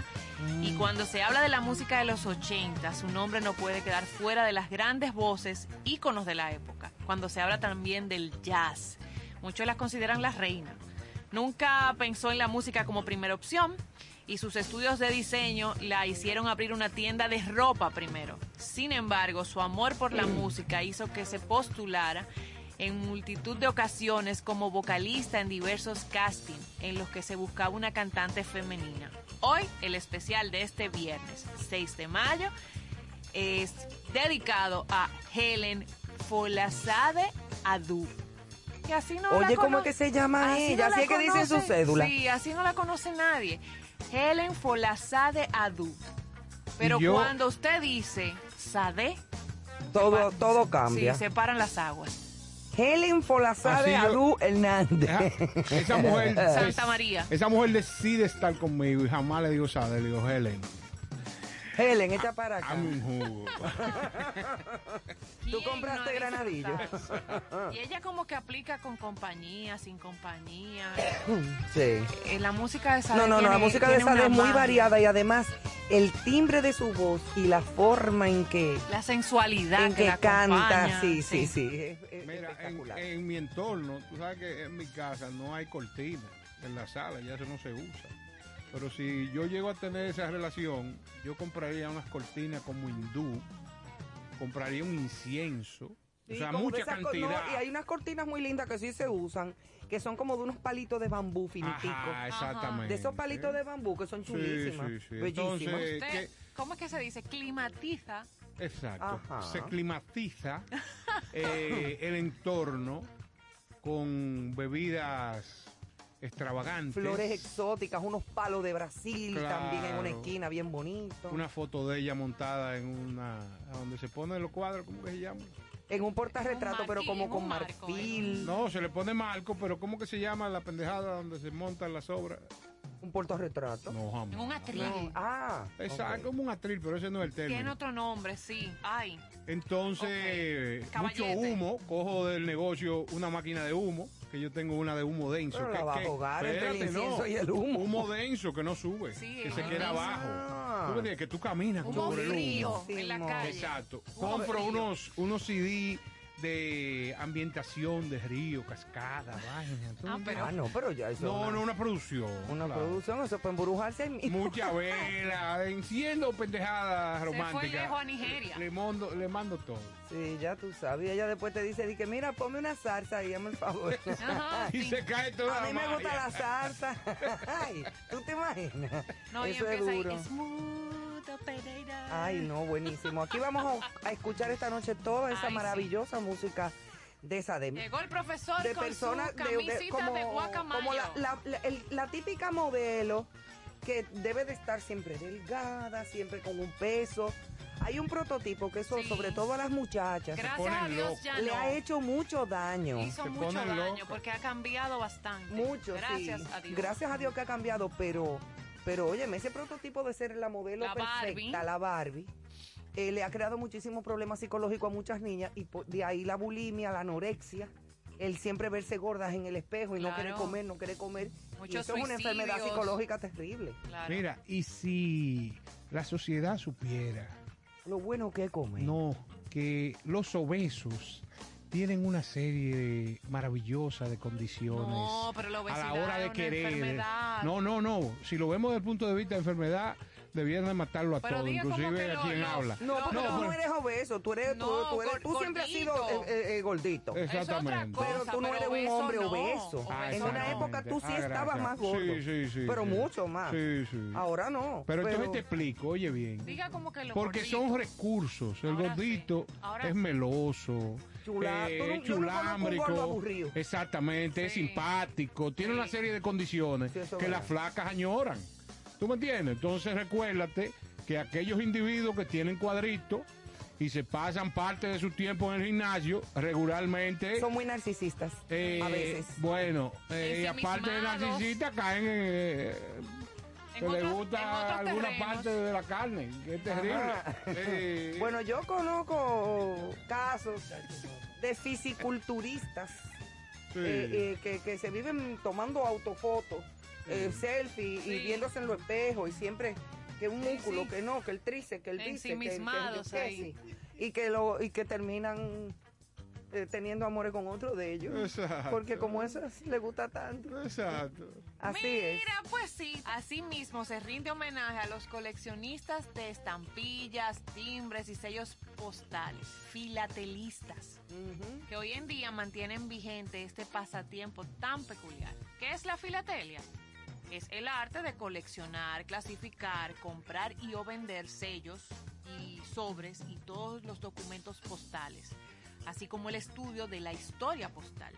música. Y cuando se habla de la música de los 80, su nombre no puede quedar fuera de las grandes voces, íconos de la época. Cuando se habla también del jazz, muchos las consideran la reina. Nunca pensó en la música como primera opción y sus estudios de diseño la hicieron abrir una tienda de ropa primero. Sin embargo, su amor por la música hizo que se postulara en multitud de ocasiones como vocalista en diversos castings en los que se buscaba una cantante femenina. Hoy, el especial de este viernes 6 de mayo es dedicado a Helen Folazade Adu. Que así no Oye, la ¿cómo es que se llama así ella? no Así es que dice en su cédula. Sí, así no la conoce nadie. Helen Folazade Adu. Pero yo- cuando usted dice Sade, Todo, todo cambia. sí, se paran las aguas. Helen Folazade Adu Hernández. Esa- Esa mujer, Santa María. esa mujer decide estar conmigo y jamás le digo Sade, le digo Helen. Helen, echa para acá. Dame un jugo. ¿Tú ¿Quién compraste no granadillo? Y ella como que aplica con compañía, sin compañía. Sí. Eh, la música de Sade No, no, no, la música de Sade es muy variada y además el timbre de su voz y la forma en que, La sensualidad en que, que la canta, acompaña, sí, sí, sí, es, es Mira, en, espectacular. en mi entorno, tú sabes que en mi casa no hay cortina en la sala, ya eso no se usa. Pero si yo llego a tener esa relación, yo compraría unas cortinas como hindú, compraría un incienso, Sí, o sea, mucha cantidad. no, y hay unas cortinas muy lindas que sí se usan, que son como de unos palitos de bambú finiticos. Ajá, exactamente. De esos palitos de bambú que son Sí, chulísimas, sí, sí. bellísimas. Entonces, Usted, ¿qué? ¿Cómo es que se dice? Climatiza. Exacto. Ajá. Se climatiza eh, el entorno con bebidas extravagantes. Flores exóticas, unos palos de Brasil Claro. también en una esquina bien bonito. Una foto de ella montada en una. a donde se ponen los cuadros, ¿cómo que se llama? En un portarretrato, pero como con marco, marfil. No, se le pone marco, pero ¿cómo que se llama la pendejada donde se montan las obras? Un portarretrato. No, jamás. En un atril. No, Ah, Exacto, ok. como un atril, pero ese no es el Tiene término. otro nombre, sí. Ay. Entonces, mucho humo, cojo del negocio una máquina de humo, que yo tengo una de humo denso. Pero que, la va a que- jugar entre el espérate, incienso y el humo. Humo denso que no sube, Sí, que se el queda denso. abajo. Tú ves que tú caminas Humo sobre el frío humo. en la calle. Exacto. Humo Compro frío. unos, unos CD de ambientación de río, cascada, vaina. ¿tú Ah, pero- Ah, no, pero ya eso No, es no, una producción. una claro. producción, eso para embrujarse ahí mismo. Mucha vela, enciendo pendejadas Se fue románticas. lejos a Nigeria. Le mando, le mando todo. Sí, ya tú sabes. Y ella después te dice, di que mira, ponme una salsa y hazme el favor. Ajá, Y sí. se cae toda A mí me gusta la salsa. Ay, ¿tú te imaginas? No, y Eso es empieza ahí. duro. Smooth operator. Ay, no, buenísimo. Aquí vamos a, a escuchar esta noche toda esa Ay, sí. maravillosa música de esa de, Llegó el profesor de con personas su de- como, de guacamayo. como la, la- la- el- la típica modelo que debe de estar siempre delgada, siempre con un peso. Hay un prototipo que eso, Sí. sobre todo a las muchachas, Gracias ponen a Dios ya le no. ha hecho mucho daño. Hizo Se mucho daño locas. porque ha cambiado bastante. Mucho, Gracias sí. a Dios. Gracias a Dios que ha cambiado, pero, pero óyeme, ese prototipo de ser la modelo La perfecta, Barbie. la Barbie, eh, le ha creado muchísimos problemas psicológicos a muchas niñas y de ahí la bulimia, la anorexia, el siempre verse gordas en el espejo y no querer comer, no querer comer. y Muchos eso es una enfermedad psicológica terrible. Claro. Mira, y si la sociedad supiera, Lo bueno que es comer. no, que los obesos tienen una serie maravillosa de condiciones No, pero la a obesidad la hora de es una querer. enfermedad. No, no, no. Si lo vemos desde el punto de vista de enfermedad, debieran de matarlo a Pero todos, inclusive a quien lo- habla. No, porque No, tú no eres obeso, tú eres, tú- No, tú, eres- gor- tú siempre has sido gordito. eh, eh, gordito. Es otra Exactamente. cosa, Pero tú no eres un hombre no. obeso. Ah, en una época tú sí Ah, estabas más gordo. Sí, sí, sí, pero sí. mucho más. Sí, sí. Ahora no. Pero entonces te explico, oye bien. Diga como que lo Porque son recursos. El Ahora gordito sí, es sí. meloso, Chula- eh, no- no chulámbrico, exactamente, es simpático, tiene Sí. una serie de condiciones Sí, que las flacas añoran. ¿Tú me entiendes? Entonces recuérdate que aquellos individuos que tienen cuadritos y se pasan parte de su tiempo en el gimnasio regularmente. Son muy narcisistas eh, a veces. Bueno, eh, y aparte de narcisistas caen en, eh, En que le otros- gusta alguna terrenos. parte de la carne, que es terrible. Eh, Bueno, yo conozco casos de fisiculturistas sí. eh, eh, que, que se viven tomando autofotos eh, selfie Sí. y viéndose en los espejos y siempre que un Sí, músculo, sí. que no, que el tríceps, que el bíceps, que, que, que ahí. sí. y que lo y que terminan eh, teniendo amores con otro de ellos. Exacto. Porque como eso es- le gusta tanto. Exacto. Así es. Mira, pues sí. Asimismo, se rinde homenaje a los coleccionistas de estampillas, timbres y sellos postales, filatelistas, que hoy en día mantienen vigente este pasatiempo tan peculiar. ¿Qué es la filatelia? Es el arte de coleccionar, clasificar, comprar y o vender sellos y sobres y todos los documentos postales, así como el estudio de la historia postal.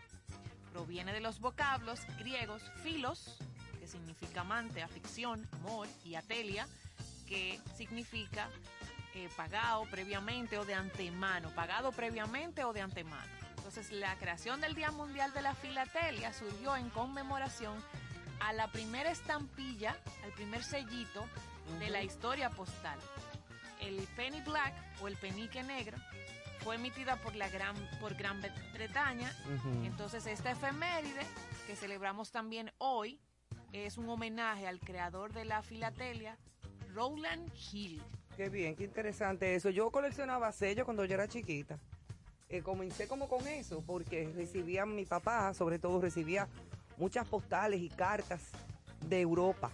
Proviene de los vocablos griegos filos, que significa amante, afición, amor, y atelia, que significa eh, pagado previamente o de antemano, pagado previamente o de antemano. Entonces, la creación del Día Mundial de la Filatelia surgió en conmemoración a la primera estampilla, al primer sellito de la historia postal. El penny black o el penique negro fue emitida por la gran por Gran Bretaña. Entonces esta efeméride que celebramos también hoy es un homenaje al creador de la filatelia, Rowland Hill. Qué bien, qué interesante eso. Yo coleccionaba sellos cuando yo era chiquita. Eh, comencé como con eso, porque recibía mi papá, sobre todo recibía muchas postales y cartas de Europa.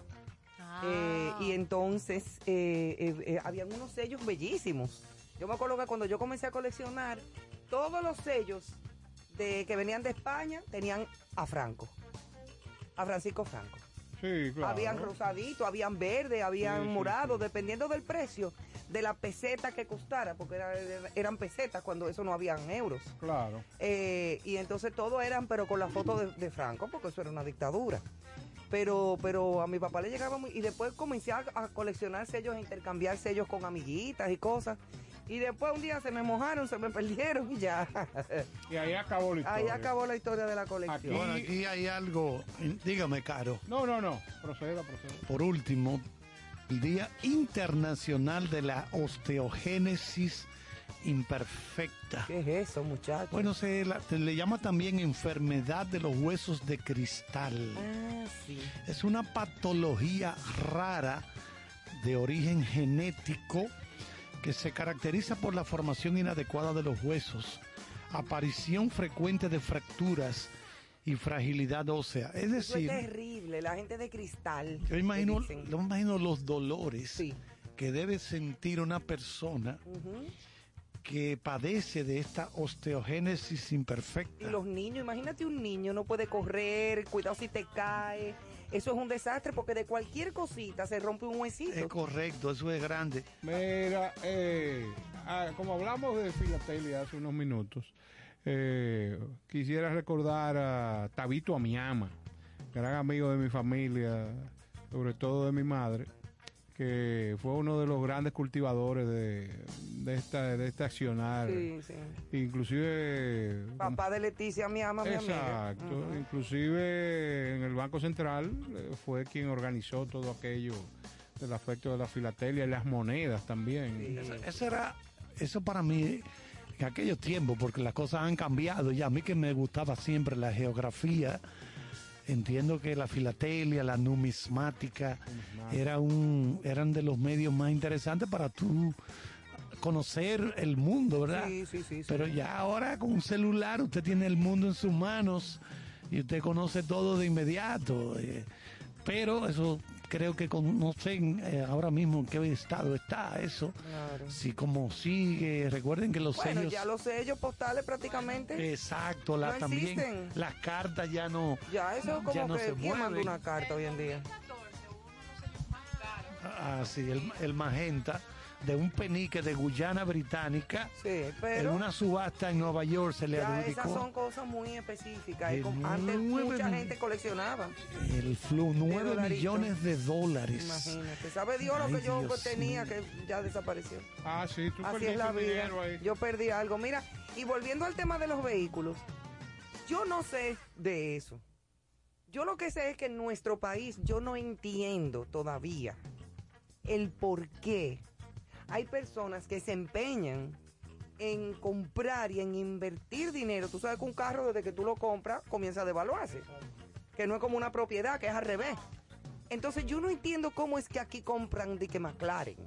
Eh, y entonces eh, eh, eh, habían unos sellos bellísimos. Yo me acuerdo que cuando yo comencé a coleccionar, todos los sellos de, que venían de España tenían a Franco, a Francisco Franco. Sí, claro. Habían rosadito, habían verde, habían Sí, morado, sí. dependiendo del precio de la peseta que costara, porque era- eran pesetas cuando eso no habían euros. Claro. Eh, y entonces todo eran, pero con la foto de, de Franco, porque eso era una dictadura. Pero, pero a mi papá le llegaba muy... Y después comencé a, a coleccionar sellos, a intercambiar sellos con amiguitas y cosas. Y después un día se me mojaron, se me perdieron y ya. Y ahí acabó la historia. Ahí acabó la historia de la colección. Aquí- Bueno, aquí hay algo, dígame, Caro. No, no, no. Proceda, proceda. Por último, el Día Internacional de la Osteogénesis Imperfecta. ¿Qué es eso, muchachos? Bueno, se, la- se le llama también enfermedad de los huesos de cristal. Ah, sí. Es una patología rara de origen genético que se caracteriza por la formación inadecuada de los huesos, aparición frecuente de fracturas y fragilidad ósea. Es Eso es decir, terrible, la gente de cristal. yo imagino, yo imagino los dolores Sí. que debe sentir una persona que padece de esta osteogénesis imperfecta. Y los niños, imagínate un niño, no puede correr, cuidado si te cae. Eso es un desastre porque de cualquier cosita se rompe un huesito. Es correcto, eso es grande. Mira, eh, ah, como hablamos de filatelia hace unos minutos, eh, quisiera recordar a Tabito Amiama, gran amigo de mi familia, sobre todo de mi madre, que fue uno de los grandes cultivadores de, de esta, de este accionar. Sí, sí. Inclusive... Papá de Leticia, mi ama, mi amiga. Exacto. Ujú. Inclusive en el Banco Central eh, fue quien organizó todo aquello del aspecto de la filatelia y las monedas también. Sí. Eso, eso era, eso para mí en aquellos tiempos, porque las cosas han cambiado. Y a mí que me gustaba siempre la geografía, entiendo que la filatelia, la numismática, era un, eran de los medios más interesantes para tú conocer el mundo, ¿verdad? Sí, sí, sí, sí. Pero ya ahora con un celular usted tiene el mundo en sus manos y usted conoce todo de inmediato. eh, pero eso creo que con, no sé eh, ahora mismo en qué estado está eso. Claro. Si como sigue, recuerden que los Bueno, sellos... ya los sellos postales prácticamente. Exacto, la, No también existen. las cartas ya no... ya eso es como ya no que se ¿quién manda una carta hoy en día? 14, uno de los sellos más caros. Ah, sí, el, el magenta de un penique de Guyana Británica. Sí, En una subasta en Nueva York se le ya adjudicó esas son cosas muy específicas. Y con- antes nueve mucha gente coleccionaba. el flu, 9 dolarito. millones de dólares. Imagínate. ¿Sabe Dios lo que yo Dios tenía mío. que ya desapareció? Ah, sí, tú Así es la vida. dinero ahí. Yo perdí algo. Mira, y volviendo al tema de los vehículos, yo no sé de eso. Yo lo que sé es que en nuestro país yo no entiendo todavía el por qué hay personas que se empeñan en comprar y en invertir dinero. Tú sabes que un carro desde que tú lo compras comienza a devaluarse. Que no es como una propiedad, que es al revés. Entonces yo no entiendo cómo es que aquí compran de que McLaren.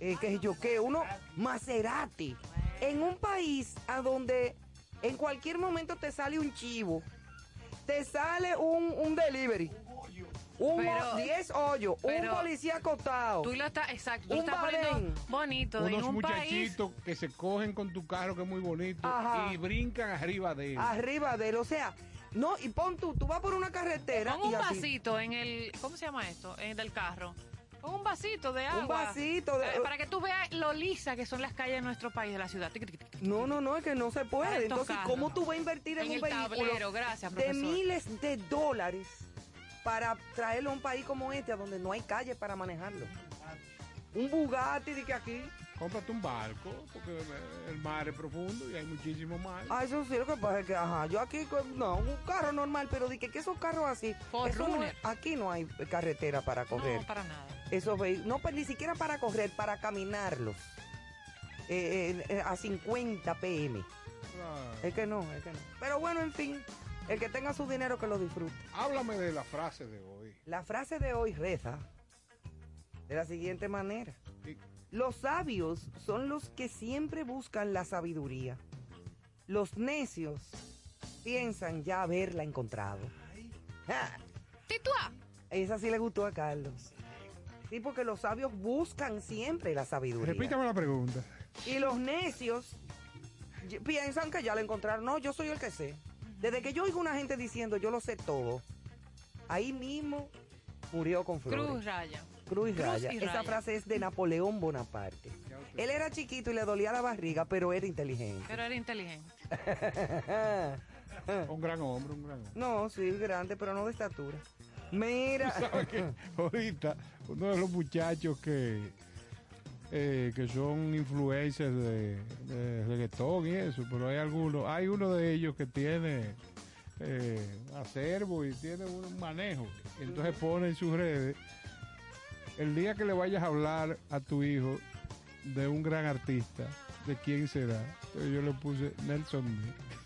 Eh, que yo qué, uno Maserati. En un país a donde en cualquier momento te sale un chivo, te sale un, un delivery. Un Pero- 10 hoyos, un policía acostado. Tú lo estás, exacto, tú Un estás poniendo bonito Unos un país. muchachitos que se cogen con tu carro que es muy bonito Ajá. y brincan arriba de él. Arriba de él, o sea, no, y pon tú, tú vas por una carretera Pon un vasito en el, ¿cómo se llama esto? En el del carro. Pon un vasito de agua. Un vasito de- Eh, para que tú veas lo lisa que son las calles de nuestro país, de la ciudad. No, no, no, es que no se puede. Entonces, carros. ¿cómo tú vas a invertir en, En un el vehículo tablero, gracias, de miles de dólares para traerlo a un país como este, a donde no hay calle para manejarlo? Un Bugatti de que aquí. Cómprate un barco, porque el mar es profundo y hay muchísimo mar. Ah, eso sí, lo que pasa es que, ajá, yo aquí, no, un carro normal, pero de que, que esos carros así, eso no aquí no hay carretera para correr. No, para nada. esos vehículos, no, pues ni siquiera para correr, para caminarlos. Eh, eh, a 50 pm. Ah, Es que no, es que no. Pero bueno, en fin, el que tenga su dinero que lo disfrute. Háblame de la frase de hoy. La frase de hoy reza de la siguiente manera. Los sabios son los que siempre buscan la sabiduría. Los necios piensan ya haberla encontrado. Ja, Titua. Esa sí le gustó a Carlos. Sí, porque los sabios buscan siempre la sabiduría. Repítame la pregunta. Y los necios piensan que ya la encontraron. No, yo soy el que sé. Desde que yo oigo una gente diciendo yo lo sé todo, ahí mismo murió con flores. Cruz raya. Cruz y Cruz raya. y Esa raya. frase es de Napoleón Bonaparte. Él era chiquito y le dolía la barriga, pero era inteligente. Pero era inteligente. Un gran hombre, un gran hombre. no, sí, grande, pero no de estatura. Mira. ¿Sabes qué? Ahorita, uno de los muchachos que, eh, que son influencers de, de reggaetón y eso, pero hay algunos, hay uno de ellos que tiene eh, acervo y tiene un manejo. Entonces pone en sus redes, el día que le vayas a hablar a tu hijo de un gran artista, ¿de quién será? Entonces yo le puse Nelson.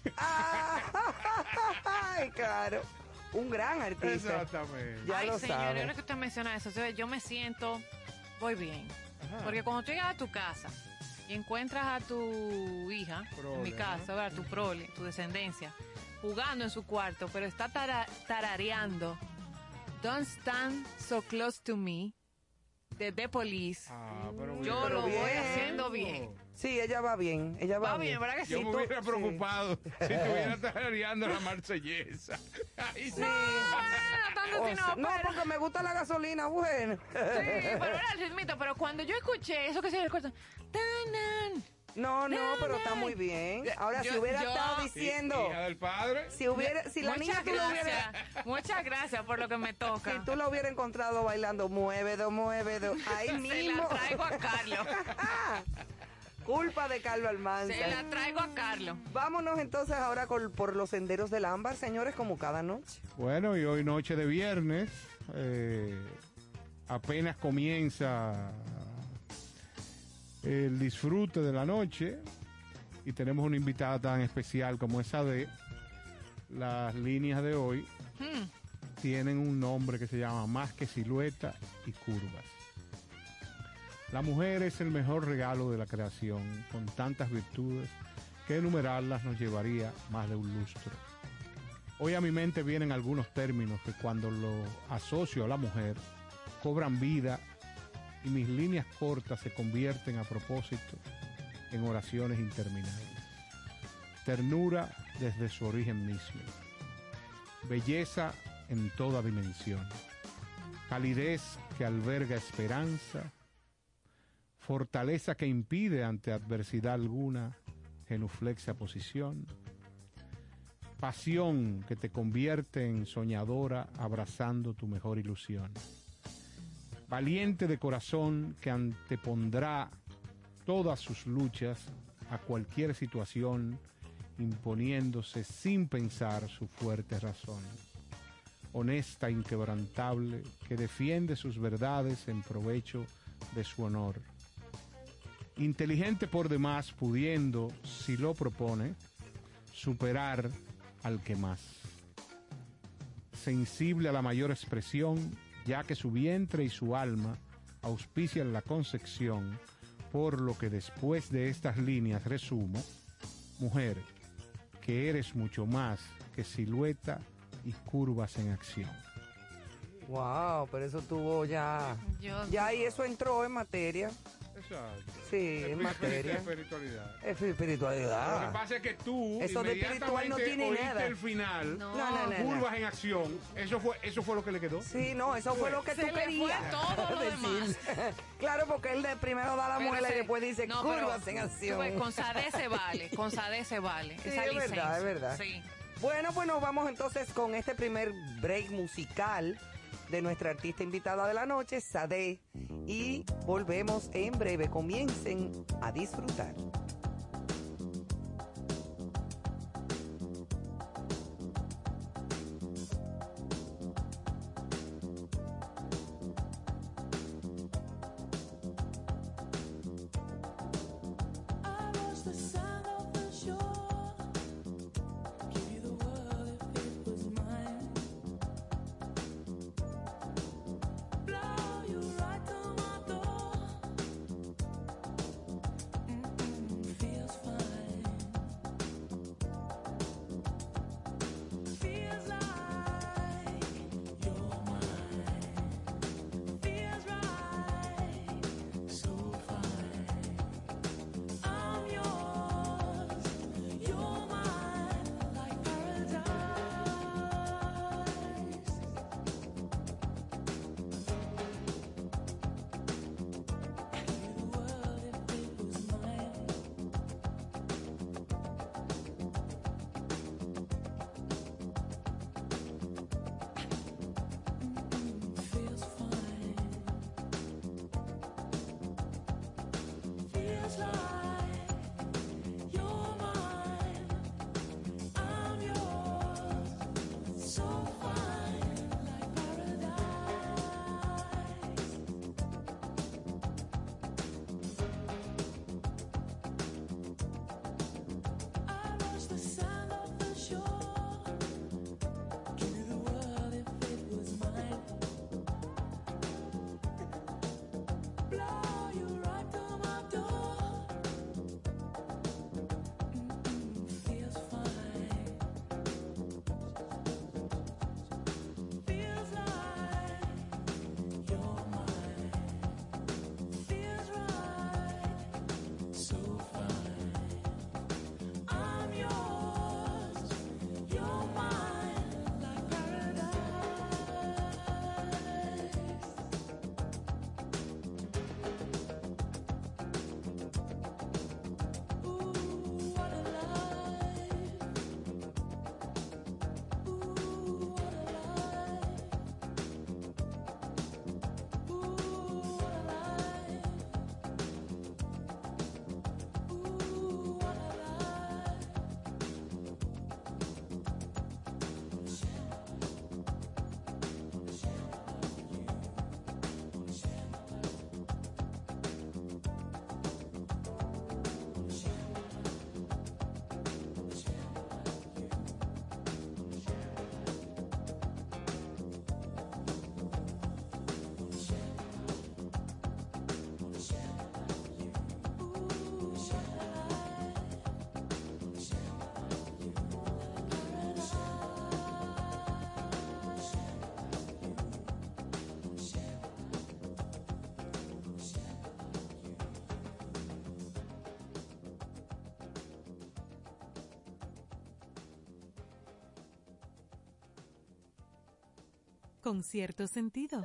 Ay, claro. Un gran artista. Exactamente. Ya Ay, lo señor, sabe. ahora que usted menciona eso, o sea, yo me siento, voy bien. Ajá. Porque cuando tú llegas a tu casa y encuentras a tu hija, en mi caso, ¿verdad? tu prole, tu descendencia, jugando en su cuarto, pero está tara- tarareando Don't Stand So Close to Me de The Police. Ah, pero Yo bien. lo voy bien. haciendo bien. Sí, ella va bien. Ella va, Va bien, ¿verdad que sí? Yo me tú- hubiera sí. preocupado si estuviera tarareando la marsellesa. Ahí sí. No, no, tanto O así sea, no, no, pero- porque me gusta la gasolina, bueno. Sí, pero era el ritmito, pero cuando yo escuché eso que se recuerda, tanan, No, no, No, pero está muy bien. Ahora, si hubiera yo- estado diciendo, Hija del padre. si hubiera, si la niña muchas tú lo hubieras, gracias, muchas gracias por lo que me toca. si tú la hubieras encontrado bailando, muévedo, muévedo, ahí Se mismo. la traigo a Carlos. Culpa de Carlos Almanza. Se la traigo a Carlos. Vámonos entonces ahora con- por los senderos del ámbar, señores, como cada noche. Bueno, y hoy noche de viernes, eh, apenas comienza el disfrute de la noche y tenemos una invitada tan especial como esa de las líneas de hoy Hmm, tienen un nombre que se llama Más que silueta y curvas. La mujer es el mejor regalo de la creación, con tantas virtudes que enumerarlas nos llevaría más de un lustro. Hoy a mi mente vienen algunos términos que cuando lo asocio a la mujer cobran vida y mis líneas cortas se convierten a propósito en oraciones interminables. Ternura desde su origen mismo. Belleza en toda dimensión, calidez que alberga esperanza, fortaleza que impide ante adversidad alguna genuflexia posición, pasión que te convierte en soñadora abrazando tu mejor ilusión, valiente de corazón que antepondrá todas sus luchas a cualquier situación imponiéndose sin pensar su fuerte razón. Honesta, inquebrantable, que defiende sus verdades en provecho de su honor. Inteligente por demás, pudiendo, si lo propone, superar al que más. sensible a la mayor expresión, ya que su vientre y su alma auspician la concepción, por lo que después de estas líneas resumo, mujer, que eres mucho más que silueta y curvas en acción. Wow, pero eso tuvo ya. Yo- Ya y eso entró en materia. Exacto. Sí, en materia. Espiritualidad. Es Lo que espiritualidad. pasa es que tú Eso de espiritual no tiene nada. el final, No. No, no, no, no. curvas en acción, eso fue, eso fue lo que le quedó. Sí, no, eso fue lo que Se tú le fue querías. todo lo decir. claro, porque él de primero da la Pero muela y se- después dice no, pero curvas en tú acción. ves, Con Sade se vale, con Sade se vale. Sí, esa es verdad, licencia. es verdad. Sí. Bueno, pues nos vamos entonces con este primer break musical de nuestra artista invitada de la noche, Sade. Y volvemos en breve. Comiencen a disfrutar. Cierto sentido.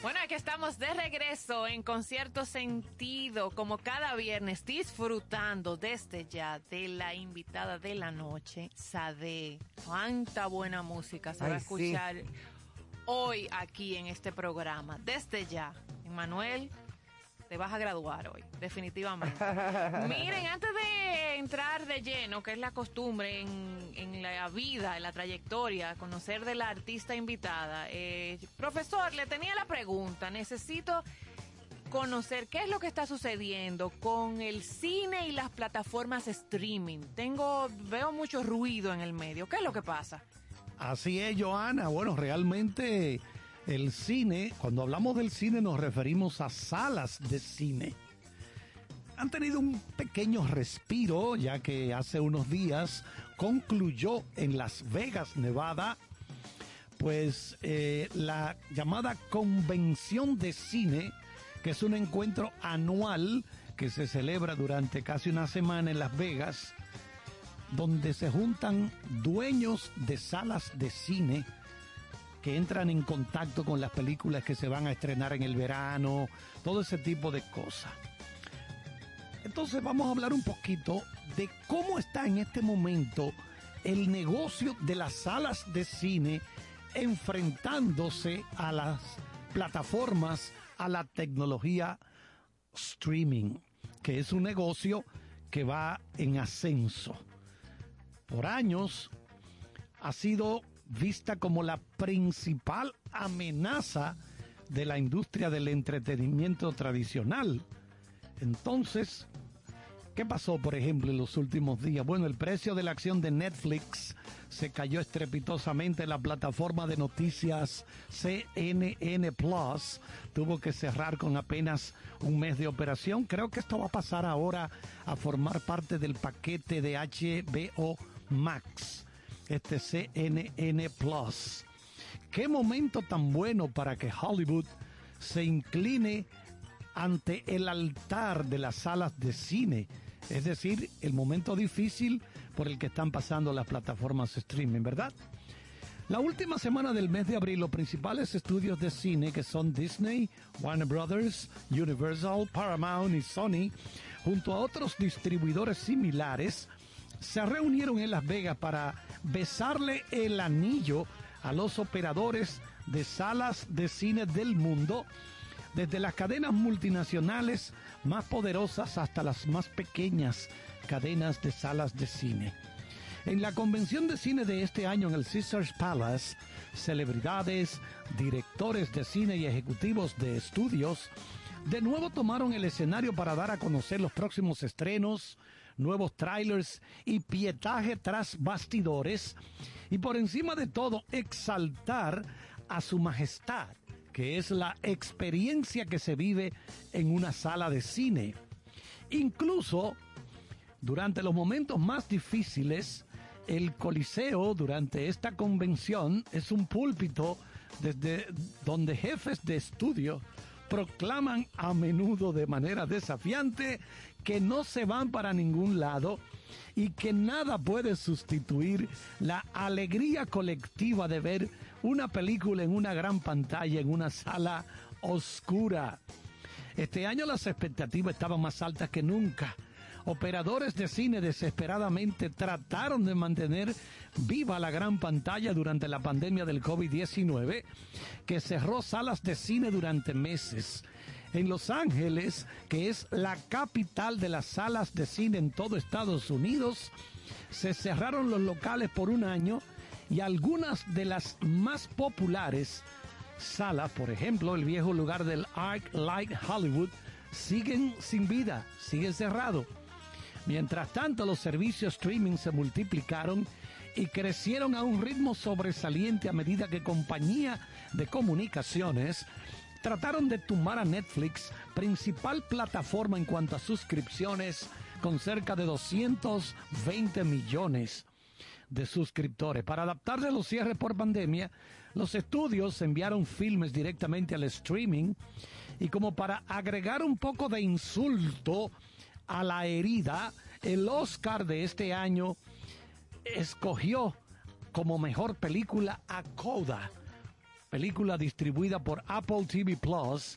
Bueno, aquí estamos de regreso en Concierto Sentido, como cada viernes, disfrutando desde ya de la invitada de la noche, Sade. Cuánta buena música se va a sí. escuchar hoy aquí en este programa. Desde ya, Manuel, te vas a graduar hoy, definitivamente. Miren, antes de entrar de lleno, que es la costumbre en, en la vida, en la trayectoria, conocer de la artista invitada, eh, profesor, le tenía la pregunta, necesito conocer qué es lo que está sucediendo con el cine y las plataformas streaming. Tengo, veo mucho ruido en el medio. ¿Qué es lo que pasa? Así es, Joana. Bueno, realmente el cine, cuando hablamos del cine nos referimos a salas de cine. Han tenido un pequeño respiro, ya que hace unos días concluyó en Las Vegas, Nevada, pues eh, la llamada Convención de Cine, que es un encuentro anual que se celebra durante casi una semana en Las Vegas, donde se juntan dueños de salas de cine que entran en contacto con las películas que se van a estrenar en el verano, todo ese tipo de cosas. Entonces vamos a hablar un poquito de cómo está en este momento el negocio de las salas de cine enfrentándose a las plataformas, a la tecnología streaming, que es un negocio que va en ascenso. Por años ha sido vista como la principal amenaza de la industria del entretenimiento tradicional. Entonces, ¿qué pasó, por ejemplo, en los últimos días? Bueno, el precio de la acción de Netflix se cayó estrepitosamente. La plataforma de noticias CNN Plus tuvo que cerrar con apenas un mes de operación. Creo que esto va a pasar ahora a formar parte del paquete de HBO Max, este CNN Plus. Qué momento tan bueno para que Hollywood se incline ante el altar de las salas de cine, es decir, el momento difícil por el que están pasando las plataformas streaming, ¿verdad? La última semana del mes de abril, los principales estudios de cine que son Disney, Warner Brothers, Universal, Paramount y Sony, junto a otros distribuidores similares, se reunieron en Las Vegas para besarle el anillo a los operadores de salas de cine del mundo, desde las cadenas multinacionales más poderosas hasta las más pequeñas cadenas de salas de cine. En la convención de cine de este año en el Caesars Palace, celebridades, directores de cine y ejecutivos de estudios de nuevo tomaron el escenario para dar a conocer los próximos estrenos, nuevos trailers y pietaje tras bastidores y por encima de todo exaltar a su majestad, que es la experiencia que se vive en una sala de cine. Incluso durante los momentos más difíciles, el Coliseo durante esta convención es un púlpito desde donde jefes de estudio proclaman a menudo de manera desafiante que no se van para ningún lado y que nada puede sustituir la alegría colectiva de ver una película en una gran pantalla, en una sala oscura. Este año las expectativas estaban más altas que nunca. Operadores de cine desesperadamente trataron de mantener viva la gran pantalla durante la pandemia del COVID-19, que cerró salas de cine durante meses. En Los Ángeles, que es la capital de las salas de cine en todo Estados Unidos, se cerraron los locales por un año y algunas de las más populares salas, por ejemplo, el viejo lugar del Arc Light Hollywood, siguen sin vida, siguen cerrados. Mientras tanto, los servicios streaming se multiplicaron y crecieron a un ritmo sobresaliente a medida que compañías de comunicaciones trataron de tumbar a Netflix, principal plataforma en cuanto a suscripciones, con cerca de 220 millones de suscriptores. Para adaptarse a los cierres por pandemia, los estudios enviaron filmes directamente al streaming y como para agregar un poco de insulto a la herida, el Oscar de este año escogió como mejor película a Coda, película distribuida por Apple TV Plus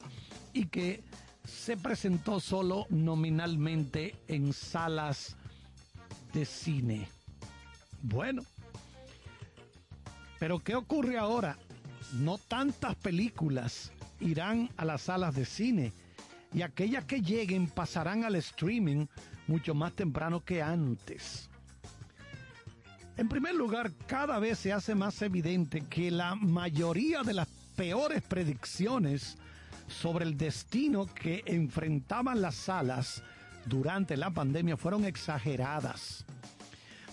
y que se presentó solo nominalmente en salas de cine. Bueno, pero ¿qué ocurre ahora? No tantas películas irán a las salas de cine y aquellas que lleguen pasarán al streaming mucho más temprano que antes. En primer lugar, cada vez se hace más evidente que la mayoría de las peores predicciones sobre el destino que enfrentaban las salas durante la pandemia fueron exageradas.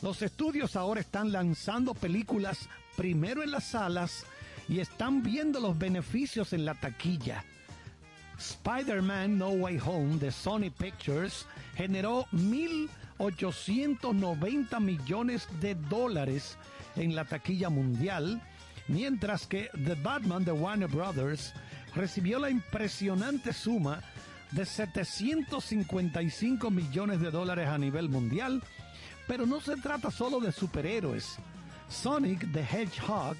Los estudios ahora están lanzando películas primero en las salas y están viendo los beneficios en la taquilla. Spider-Man No Way Home de Sony Pictures generó 1.890 millones de dólares en la taquilla mundial, mientras que The Batman de Warner Brothers recibió la impresionante suma de 755 millones de dólares a nivel mundial, pero no se trata solo de superhéroes. Sonic the Hedgehog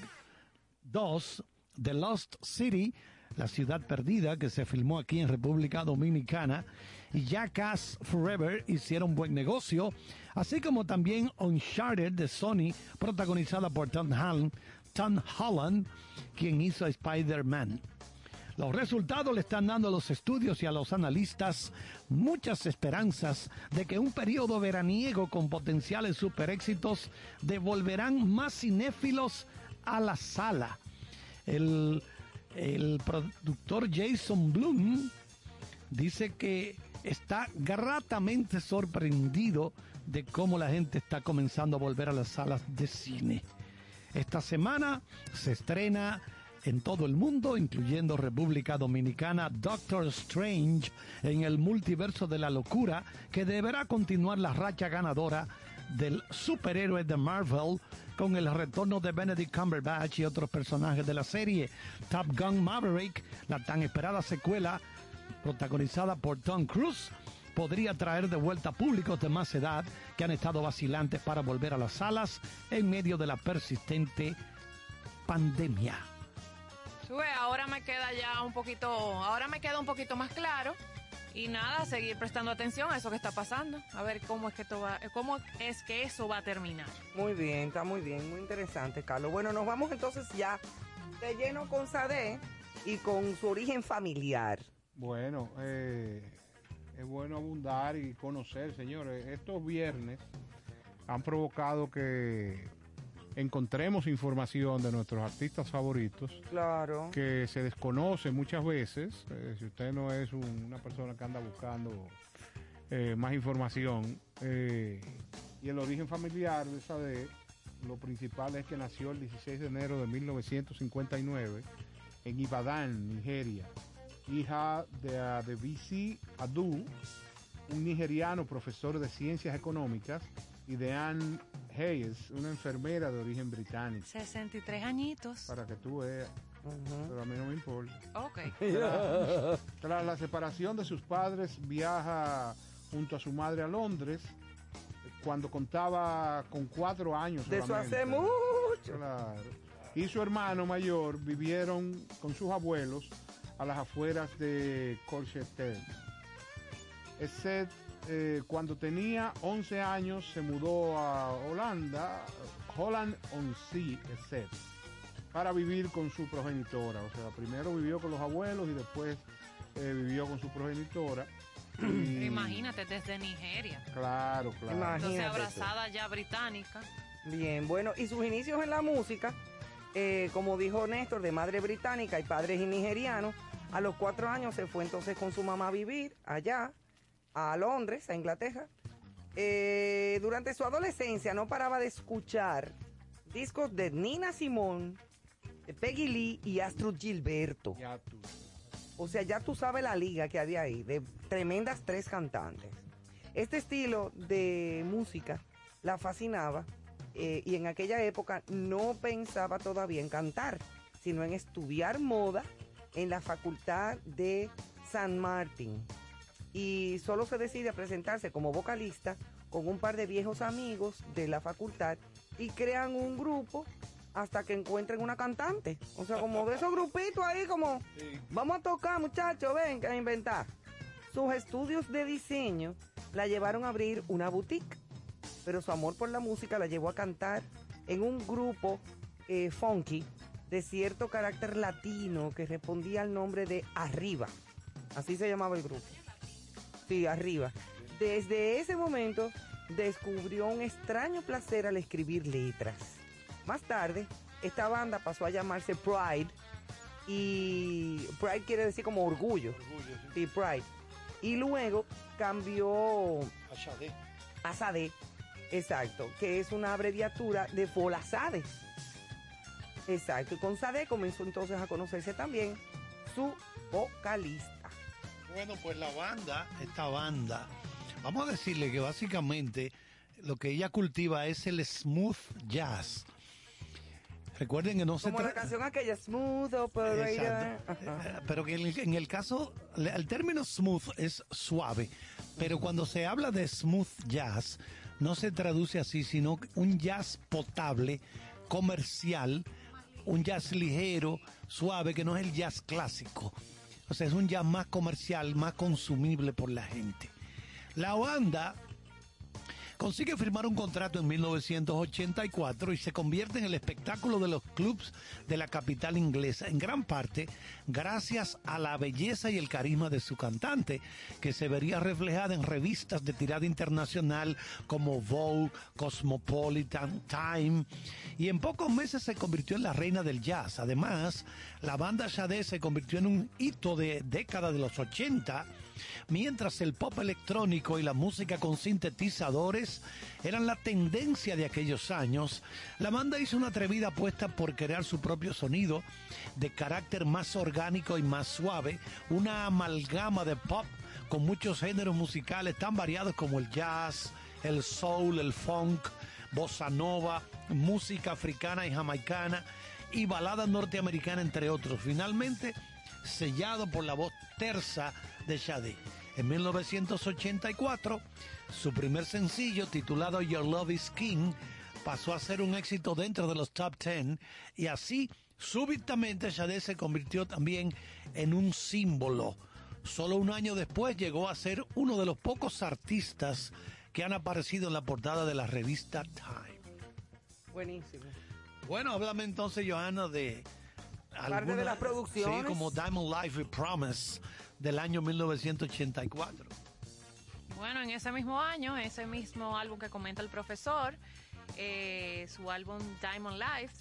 2, The Lost City, la ciudad perdida que se filmó aquí en República Dominicana, y Jackass Forever hicieron buen negocio, así como también Uncharted de Sony, protagonizada por Tom Holland, Tom Holland quien hizo Spider-Man. Los resultados le están dando a los estudios y a los analistas muchas esperanzas de que un periodo veraniego con potenciales super éxitos devolverán más cinéfilos a la sala. El, el productor Jason Bloom dice que está gratamente sorprendido de cómo la gente está comenzando a volver a las salas de cine. Esta semana se estrena en todo el mundo, incluyendo República Dominicana, Doctor Strange en el multiverso de la locura, que deberá continuar la racha ganadora del superhéroe de Marvel con el retorno de Benedict Cumberbatch y otros personajes de la serie. Top Gun Maverick, la tan esperada secuela protagonizada por Tom Cruise, podría traer de vuelta públicos de más edad que han estado vacilantes para volver a las salas en medio de la persistente pandemia. Ahora me queda ya un poquito, ahora me queda un poquito más claro. Y nada, seguir prestando atención a eso que está pasando, a ver cómo es que esto va, cómo es que eso va a terminar. Muy bien, está muy bien, muy interesante, Carlos. Bueno, nos vamos entonces ya de lleno con Sade y con su origen familiar. Bueno, eh, es bueno abundar y conocer, señores. Estos viernes han provocado que encontremos información de nuestros artistas favoritos Claro. que se desconoce muchas veces. Eh, si usted no es un- una persona que anda buscando eh, más información, eh, y el origen familiar de Sade, lo principal es que nació el 16 de enero de 1959 en Ibadan, Nigeria, hija de, de BC Adu, un nigeriano profesor de ciencias económicas, y de Anne Hayes, una enfermera de origen británico. 63 añitos. Para que tú veas. Pero a mí no me importa. Ok. Tras, tras la separación de sus padres, viaja junto a su madre a Londres cuando contaba con cuatro años. De eso hace mucho. Claro. Y su hermano mayor vivieron con sus abuelos a las afueras de Courchetel. Except, eh, cuando tenía 11 años se mudó a Holanda, Holland on Sea, Except, para vivir con su progenitora. O sea, primero vivió con los abuelos y después eh, vivió con su progenitora. Y- Imagínate, desde Nigeria. Claro, claro. Imagínate. Entonces abrazada ya británica. Bien, bueno, y sus inicios en la música, eh, como dijo Néstor, de madre británica y padres nigerianos, a los cuatro años se fue entonces con su mamá a vivir allá, a Londres, a Inglaterra. Eh, durante su adolescencia no paraba de escuchar discos de Nina Simone, de Peggy Lee y Astrid Gilberto. Ya tú. O sea, ya tú sabes la liga que había ahí, de tremendas tres cantantes. Este estilo de música la fascinaba eh, y en aquella época no pensaba todavía en cantar, sino en estudiar moda en la facultad de San Martín. Y solo se decide a presentarse como vocalista con un par de viejos amigos de la facultad y crean un grupo hasta que encuentren una cantante. O sea, como de esos grupitos ahí, como vamos a tocar, muchachos, ven, a inventar. Sus estudios de diseño la llevaron a abrir una boutique, pero su amor por la música la llevó a cantar en un grupo eh, funky de cierto carácter latino que respondía al nombre de Arriba. Así se llamaba el grupo. Sí, Arriba. Desde ese momento descubrió un extraño placer al escribir letras. Más tarde, esta banda pasó a llamarse Pride y Pride quiere decir como orgullo. Sí, Pride. Y luego cambió a Sade, exacto, que es una abreviatura de Folazade. Exacto, y con Sade comenzó entonces a conocerse también su vocalista. Bueno, pues la banda, esta banda, vamos a decirle que básicamente lo que ella cultiva es el smooth jazz. Recuerden que no se Como la trata... canción aquella, Smooth Operator. Eh, Pero que en el, en el caso, el término smooth es suave, pero cuando se habla de smooth jazz, no se traduce así, sino un jazz potable, comercial, un jazz ligero, suave, que no es el jazz clásico. O sea, es un jazz más comercial, más consumible por la gente. La banda Consigue firmar un contrato en 1984 y se convierte en el espectáculo de los clubs de la capital inglesa, en gran parte gracias a la belleza y el carisma de su cantante, que se vería reflejada en revistas de tirada internacional como Vogue, Cosmopolitan, Time, y en pocos meses se convirtió en la reina del jazz. Además, la banda Sade se convirtió en un hito de década de los 80 Mientras el pop electrónico y la música con sintetizadores eran la tendencia de aquellos años, la banda hizo una atrevida apuesta por crear su propio sonido de carácter más orgánico y más suave, una amalgama de pop con muchos géneros musicales tan variados como el jazz, el soul, el funk, bossa nova, música africana y jamaicana y balada norteamericana entre otros. Finalmente, sellado por la voz tersa de Sade. En 1984, su primer sencillo, titulado Your Love is King, pasó a ser un éxito dentro de los top 10 y así súbitamente Sade se convirtió también en un símbolo. Solo un año después llegó a ser uno de los pocos artistas que han aparecido en la portada de la revista Time. Buenísimo. Bueno, háblame entonces, Johanna, de... Parte de las producciones. Sí, como Diamond Life y Promise del año 1984. Bueno, en ese mismo año, ese mismo álbum que comenta el profesor, eh, su álbum Diamond Life,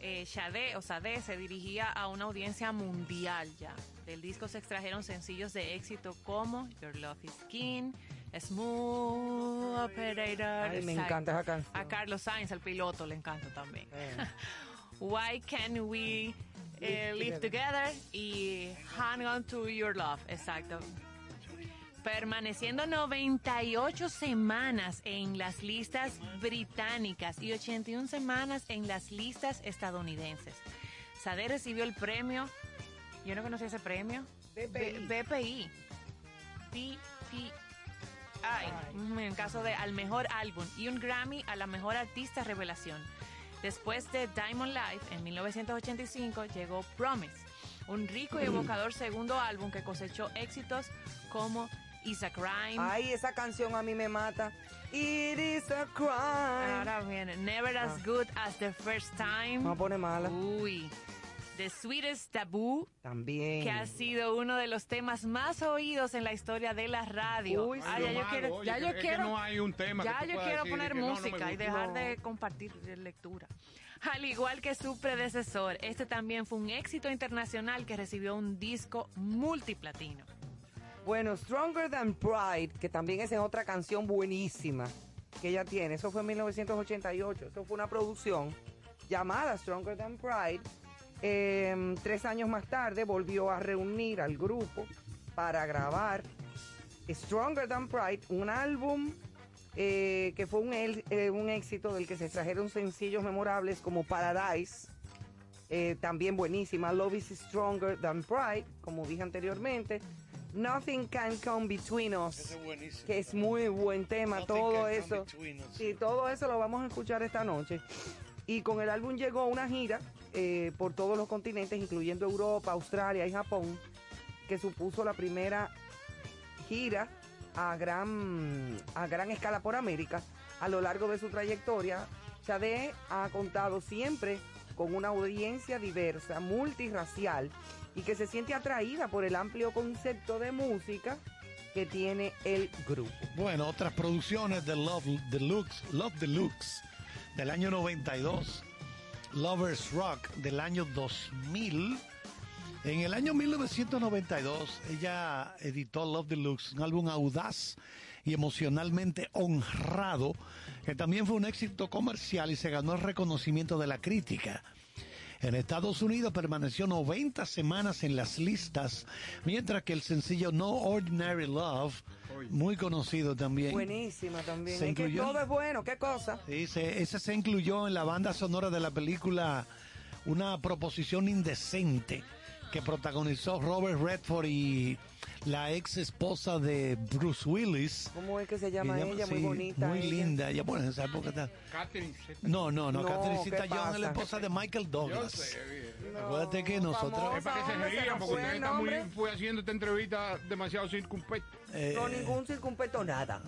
eh, Sade, o Sade se dirigía a una audiencia mundial ya. Del disco se extrajeron sencillos de éxito como Your Love is King, Smooth Operator. Ay, me encanta esa canción. A Carlos Sainz, el piloto, le encanta también. Eh. Why Can't We eh, Live Together y Hang On to Your Love, exacto. Permaneciendo 98 semanas en las listas británicas y 81 semanas en las listas estadounidenses. Sade recibió el premio, yo no conocía ese premio, BPI. BPI. En el caso de al mejor álbum y un Grammy a la mejor artista revelación. Después de Diamond Life, en 1985, llegó Promise, un rico y evocador segundo álbum que cosechó éxitos como Is a Crime. Ay, esa canción a mí me mata. It is a crime. Ahora viene Never as Ah. Good as the First Time. No pone mala. Uy. The Sweetest Taboo, También. que ha sido uno de los temas más oídos en la historia de la radio. Uy, Ah, sí. ya yo malo, quiero, oye, ya yo quiero, no hay un tema ya yo quiero poner no música y dejar de compartir de lectura. Al igual que su predecesor, este también fue un éxito internacional que recibió un disco multiplatino. Bueno, Stronger Than Pride, que también es en otra canción buenísima que ella tiene. Eso fue en 1988. Eso fue una producción llamada Stronger Than Pride. Eh, tres años más tarde volvió a reunir al grupo para grabar Stronger Than Pride, un álbum eh, que fue un, eh, un éxito del que se extrajeron sencillos memorables como Paradise, eh, también buenísima, Love is Stronger Than Pride, como dije anteriormente, Nothing Can Come Between Us, que es muy buen tema, todo eso. Sí, todo eso lo vamos a escuchar esta noche. Y con el álbum llegó una gira eh, por todos los continentes, incluyendo Europa, Australia y Japón, que supuso la primera gira a gran, a gran escala por América. A lo largo de su trayectoria, Sade ha contado siempre con una audiencia diversa, multirracial y que se siente atraída por el amplio concepto de música que tiene el grupo. Bueno, otras producciones de Love Deluxe, Love Deluxe del año 92, Lovers Rock del año 2000. En el año 1992 ella editó Love Deluxe, un álbum audaz y emocionalmente honrado, que también fue un éxito comercial y se ganó el reconocimiento de la crítica. En Estados Unidos permaneció 90 semanas en las listas, mientras que el sencillo No Ordinary Love, muy conocido también, Buenísima también. Se es que incluyó- todo es bueno, qué cosa. Sí, se- ese se incluyó en la banda sonora de la película Una proposición indecente que protagonizó Robert Redford y la ex esposa de Bruce Willis. ¿Cómo es que se llama Ella- ella? sí, muy bonita. Muy ella. linda. Ella, bueno, en esa época está- Catherine Zeta- No, no, no. No, Catherine ¿qué Zeta-Jones es la esposa de Michael Douglas. sé. Acuérdate que nosotros- famosa, Es para que se rían, porque usted está muy, fue haciendo esta entrevista demasiado circunspecta. Eh, No, ningún circunpeto, nada.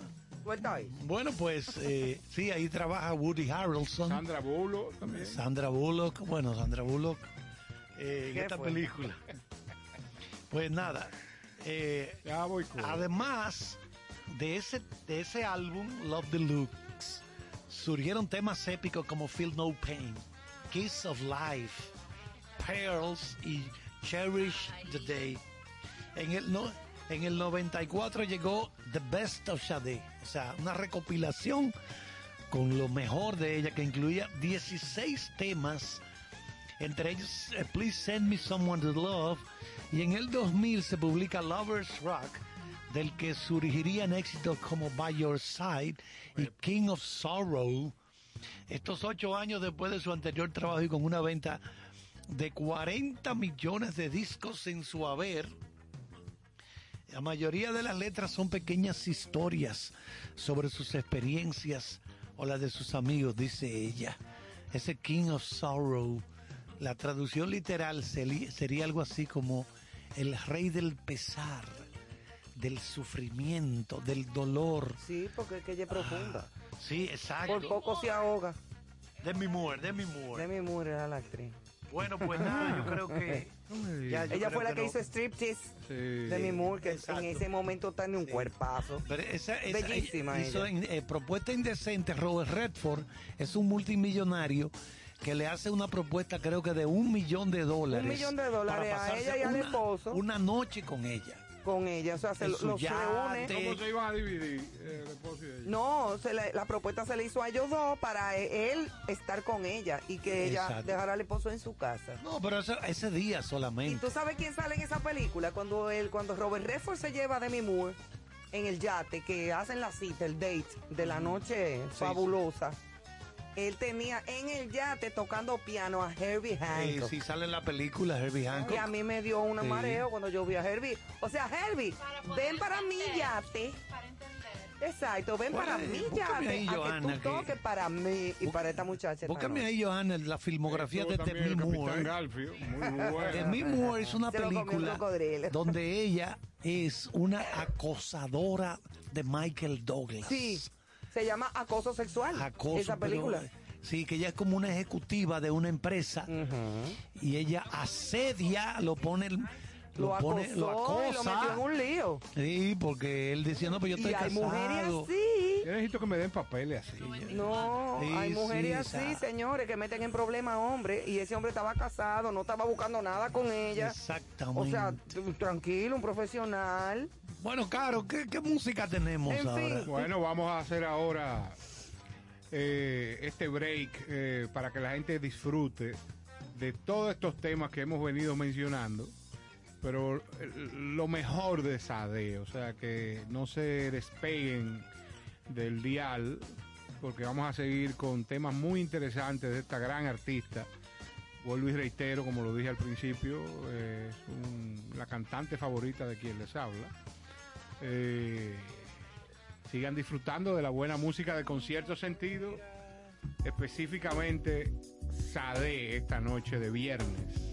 Suelta ahí. Bueno, pues eh, sí, ahí trabaja Woody Harrelson. Sandra Bullock también. Sandra Bullock, bueno, Sandra Bullock eh, en ¿Qué esta fue? película. Pues nada, eh, Ya voy con. además de ese, de ese álbum, Love Deluxe, surgieron temas épicos como Feel No Pain, Kiss of Life, Pearls y Cherish the Day. En el, no, en el 94 llegó The Best of Sade, o sea, una recopilación con lo mejor de ella que incluía 16 temas, entre ellos eh, Please Send Me Someone to Love, y en el 2000 se publica Lovers Rock, del que surgirían éxitos como By Your Side y King of Sorrow. Estos ocho años después de su anterior trabajo y con una venta de 40 millones de discos en su haber, la mayoría de las letras son pequeñas historias sobre sus experiencias o las de sus amigos, dice ella. Ese King of Sorrow, la traducción literal sería algo así como el rey del pesar, del sufrimiento, del dolor. Sí, porque es que ella es profunda. Sí, exacto. Por poco se ahoga. Demi Moore, Demi Moore. Demi Moore era la actriz. Bueno, pues nada, yo creo que... ya, yo Ella creo fue la que no. hizo striptease. Sí. Demi Moore, que exacto. en ese momento tiene un cuerpazo. Pero esa, esa- Bellísima hizo ella. en, eh, propuesta indecente. Robert Redford es un multimillonario que le hace una propuesta, creo que de un millón de dólares. Un millón de dólares para a pasarse ella y al una- esposo. Una noche con ella. Con ella, o sea, se los reúne. ¿Cómo se iban a dividir eh, el esposo y ella? No, se le- la propuesta se le hizo a ellos dos para e- él estar con ella y que ella Exacto. dejara al esposo en su casa. No, pero eso- ese día ¿Y solamente. tú sabes quién sale en esa película? Cuando él, cuando Robert Redford se lleva a Demi Moore en el yate, que hacen la cita, el date de la noche fabulosa. Él tenía en el yate tocando piano a Herbie Hancock. si sale en la película Herbie Hancock. Y a mí me dio un Sí. mareo cuando yo vi a Herbie. O sea, Herbie, ven para mi yate. Exacto, ven para eh, mi búscame yate. ahí, a que Johanna, tú que- toques para mí y para esta muchacha. Búscame ahí, Johanna, la filmografía de Demi Moore. Muy buena. Demi Moore es una Se película donde ella es una acosadora de Michael Douglas. Sí, se llama Acoso Sexual. Acoso, esa película. sí, que ella es como una ejecutiva de una empresa y ella asedia, lo pone, lo, Lo acosó pone, lo y lo metió acosa. en un lío. Sí, porque él decía, no, pero yo Y estoy hay casado. mujeres así. Yo necesito que me den papeles así. No, Sí, hay mujeres sí, así, esa- señores, que meten en problemas a hombres y ese hombre estaba casado, no estaba buscando nada con ella. Exactamente. O sea, tranquilo, un profesional. Bueno, Caro, ¿qué, qué música tenemos En fin. ahora? Bueno, vamos a hacer ahora eh, este break eh, para que la gente disfrute de todos estos temas que hemos venido mencionando, pero eh, lo mejor de Sade, o sea, que no se despeguen del dial, porque vamos a seguir con temas muy interesantes de esta gran artista. Vuelvo y reitero, como lo dije al principio, es un- la cantante favorita de quien les habla. Eh, sigan disfrutando de la buena música de concierto sentido, específicamente Sade esta noche de viernes.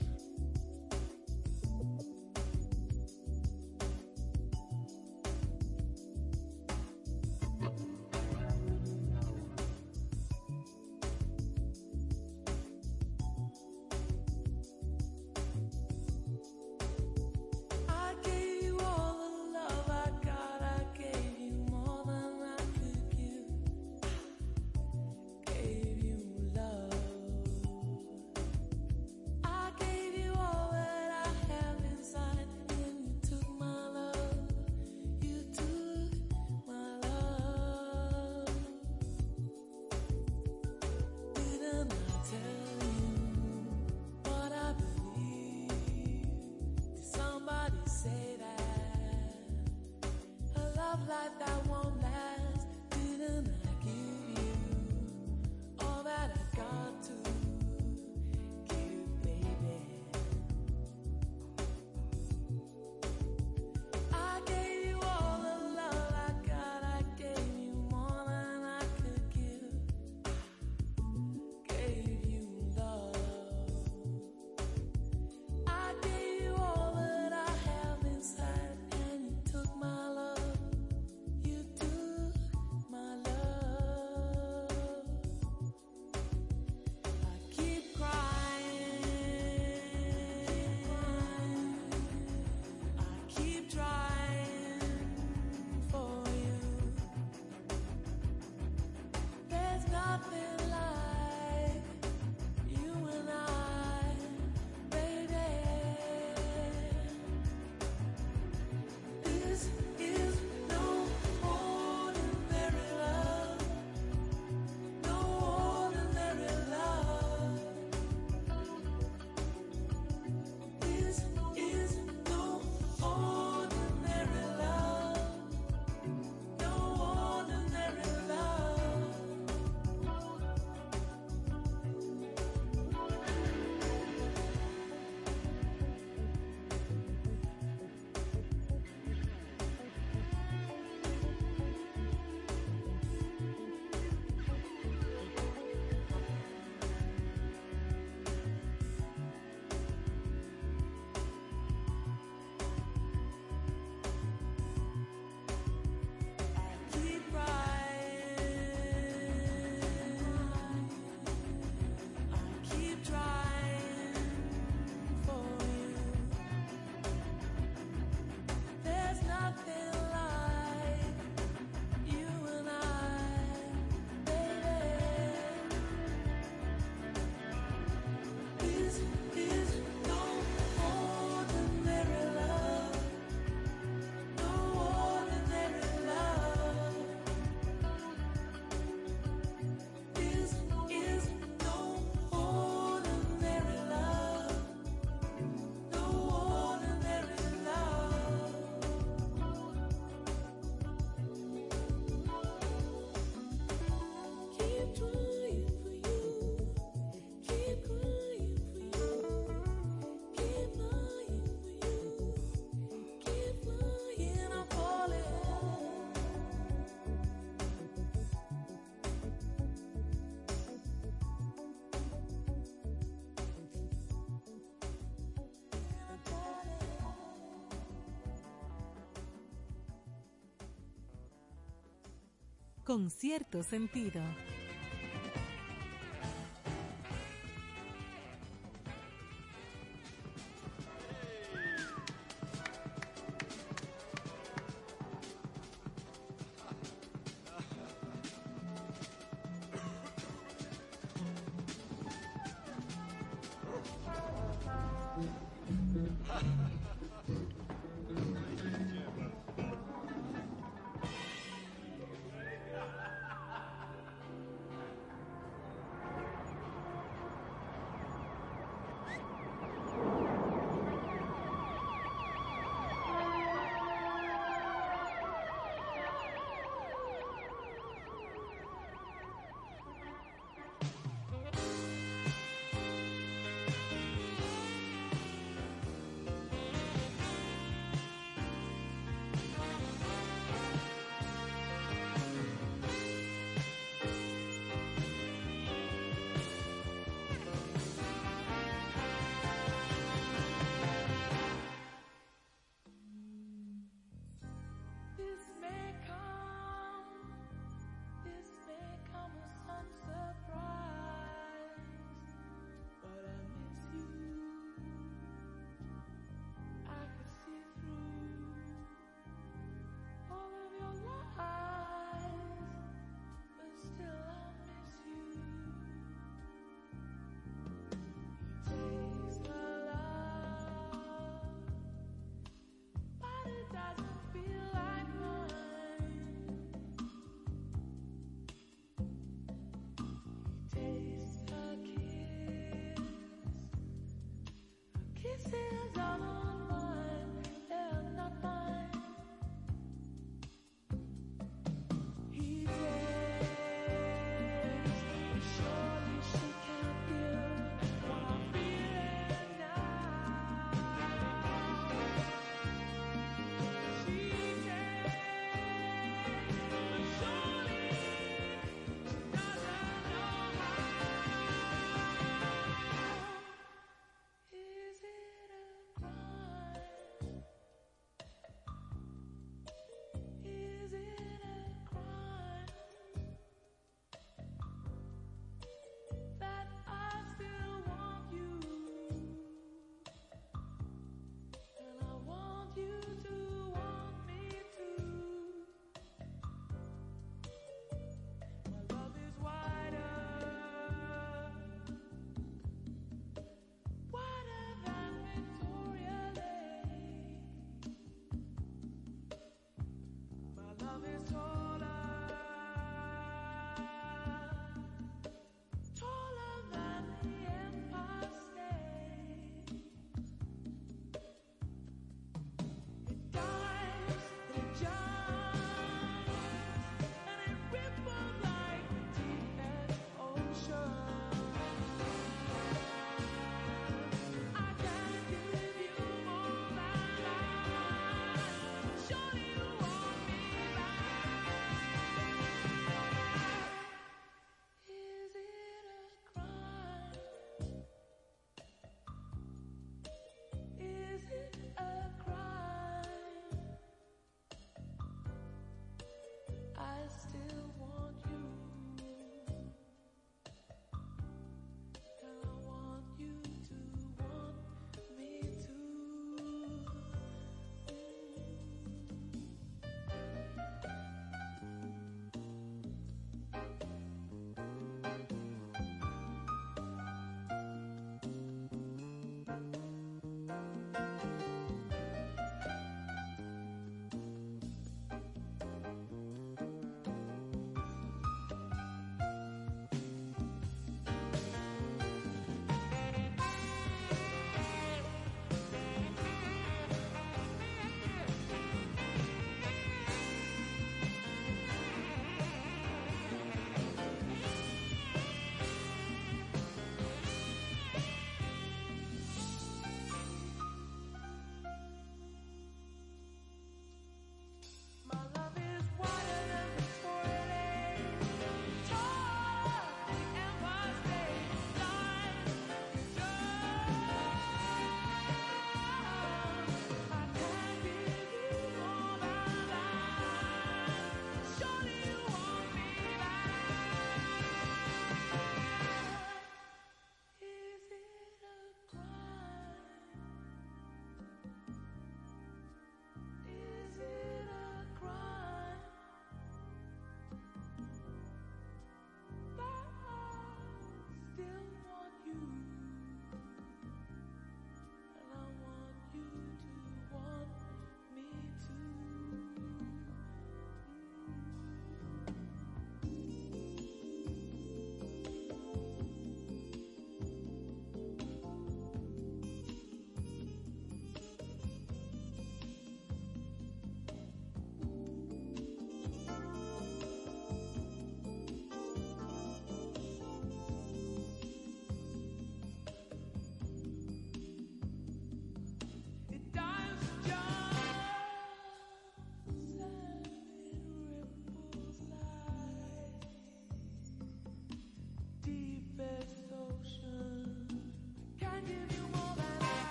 Con cierto sentido.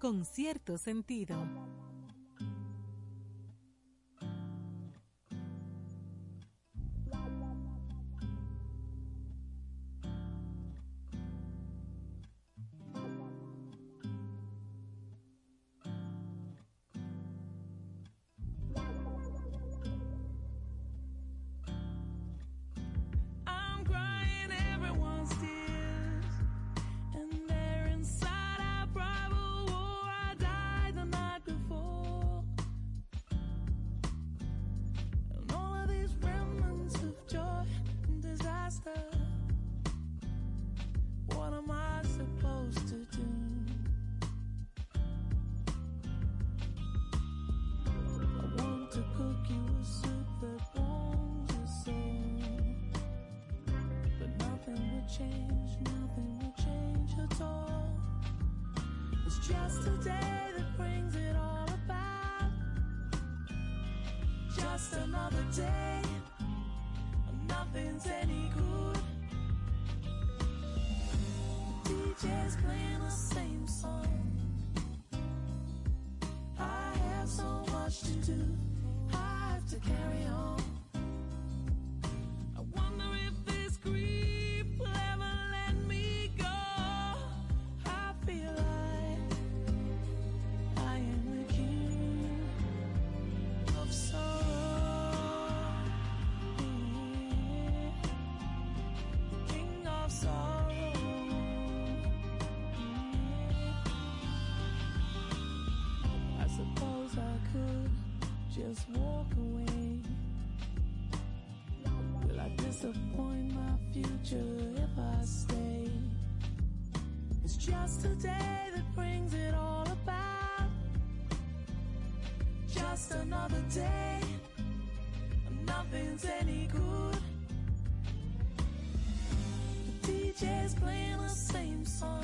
Con cierto sentido. Cook you a soup that warms your soul. But nothing change, nothing change at all. It's just a day that brings it all about. Just another day, just walk away. Will I disappoint my future if I stay? It's just a day that brings it all about. Just another day, nothing's any good. The DJ's playing the same song.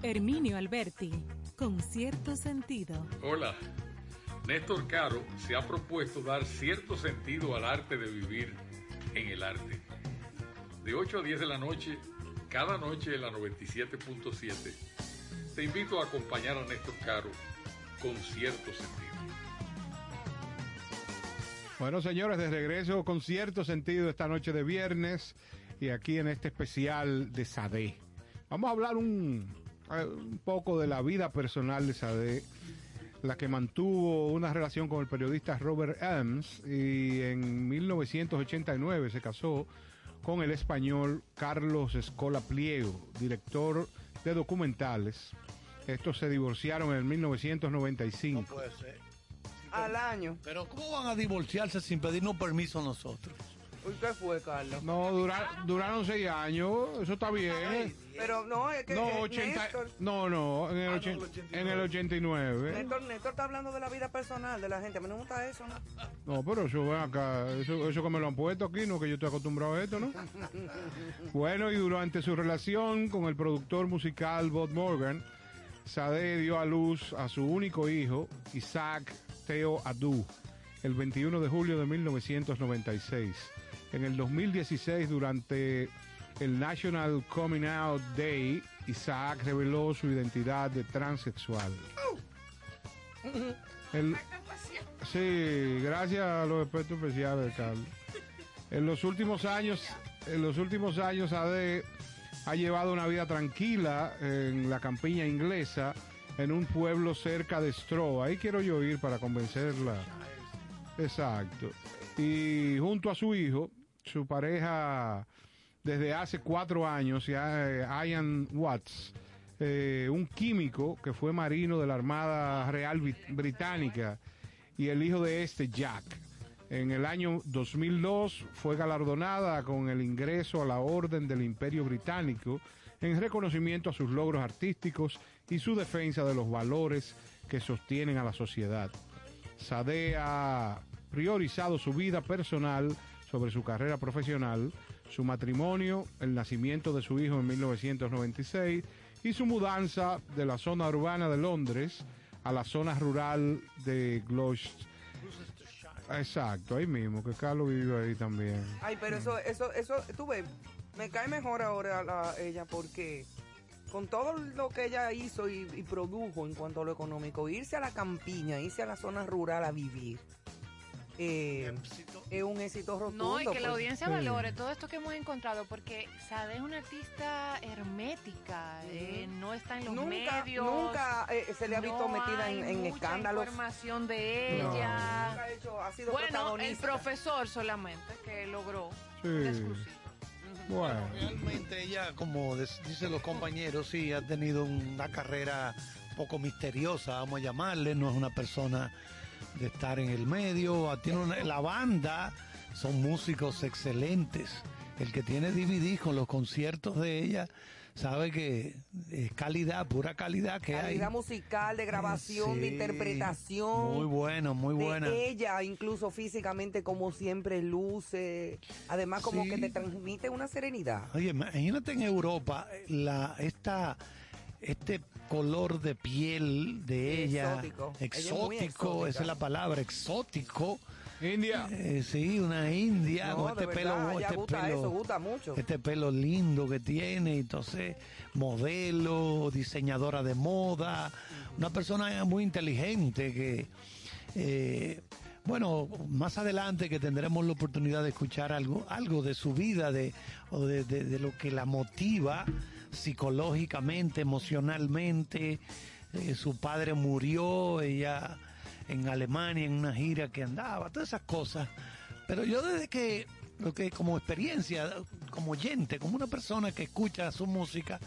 Herminio Alberti, con cierto sentido. Hola, Néstor Caro se ha propuesto dar cierto sentido al arte de vivir en el arte. De 8 a 10 de la noche, cada noche en la 97.7, te invito a acompañar a Néstor Caro con cierto sentido. Bueno, señores, de regreso con cierto sentido esta noche de viernes y aquí en este especial de Sade. Vamos a hablar un, un poco de la vida personal de Sade, la que mantuvo una relación con el periodista Robert Ems y en 1989 se casó con el español Carlos Escola Pliego, director de documentales. Estos se divorciaron en 1995. No puede ser. Al año. Pero ¿cómo van a divorciarse sin pedirnos permiso a nosotros? Uy, ¿Qué fue, Carlos? No, dura- duraron seis años, eso está bien. Pero no, es que No, eh, 80, Néstor, no, no, en el, Ah, no, ochen- el 89. en el 89. Néstor, Néstor está hablando de la vida personal de la gente. A mí no me gusta eso, ¿no? No, pero eso ven acá, eso, eso que me lo han puesto aquí, no que yo estoy acostumbrado a esto, ¿no? Bueno, y durante su relación con el productor musical Bob Morgan, Sade dio a luz a su único hijo, Isaac Theo Adu, el 21 de julio de 1996. En el 2016, durante el National Coming Out Day, Isaac reveló su identidad de transexual. El- Sí, gracias a los expertos especiales, Carlos. En los últimos años, en los últimos años, AD ha llevado una vida tranquila en la campiña inglesa, en un pueblo cerca de Stroh. Ahí quiero yo ir para convencerla. Exacto. Y junto a su hijo, su pareja desde hace cuatro años, ya, eh, Ian Watts, eh, un químico que fue marino de la Armada Real Brit- Británica, y el hijo de este, Jack. En el año 2002 fue galardonada con el ingreso a la Orden del Imperio Británico en reconocimiento a sus logros artísticos y su defensa de los valores que sostienen a la sociedad. Sade ha priorizado su vida personal sobre su carrera profesional, su matrimonio, el nacimiento de su hijo en 1996 y su mudanza de la zona urbana de Londres a la zona rural de Gloucester. Exacto, ahí mismo, que Carlos vive ahí también. Ay, pero eso, eso, eso, tú ves, me cae mejor ahora la- ella porque con todo lo que ella hizo y, y produjo en cuanto a lo económico, irse a la campiña, irse a la zona rural a vivir, eh, es un éxito rotundo. No, y que la pues. audiencia Sí. valore todo esto que hemos encontrado, porque Sade es una artista hermética, eh, no está en los Nunca, medios. nunca eh, se le ha visto no metida en, en mucha escándalos. información de No. ella. Nunca ha, hecho- ha sido Bueno, el profesor solamente que logró Sí. exclusivo. Bueno, Realmente ella, como dicen los compañeros, sí, ha tenido una carrera un poco misteriosa, vamos a llamarle, no es una persona de estar en el medio, ah, tiene una- la banda, son músicos excelentes. El que tiene DVD con los conciertos de ella sabe que es calidad, pura calidad que Calidad hay. musical, de grabación, de interpretación. Muy bueno, muy de buena. ella, incluso físicamente, como siempre luce. Además, como Sí. que te transmite una serenidad. Oye, imagínate en Europa la esta este color de piel de ella Exótico. Ella es exótico, exótica. esa es la palabra, exótico. India. Eh, sí, una india No, con este verdad, pelo, este gusta pelo, eso, gusta mucho. este pelo lindo que tiene, entonces modelo, diseñadora de moda, una persona muy inteligente que eh, bueno, más adelante que tendremos la oportunidad de escuchar algo, algo de su vida, de, o de, de- de lo que la motiva psicológicamente, emocionalmente. Eh, su padre murió, ella en Alemania en una gira que andaba, todas esas cosas. Pero yo desde que, lo que como experiencia, como oyente, como una persona que escucha su música,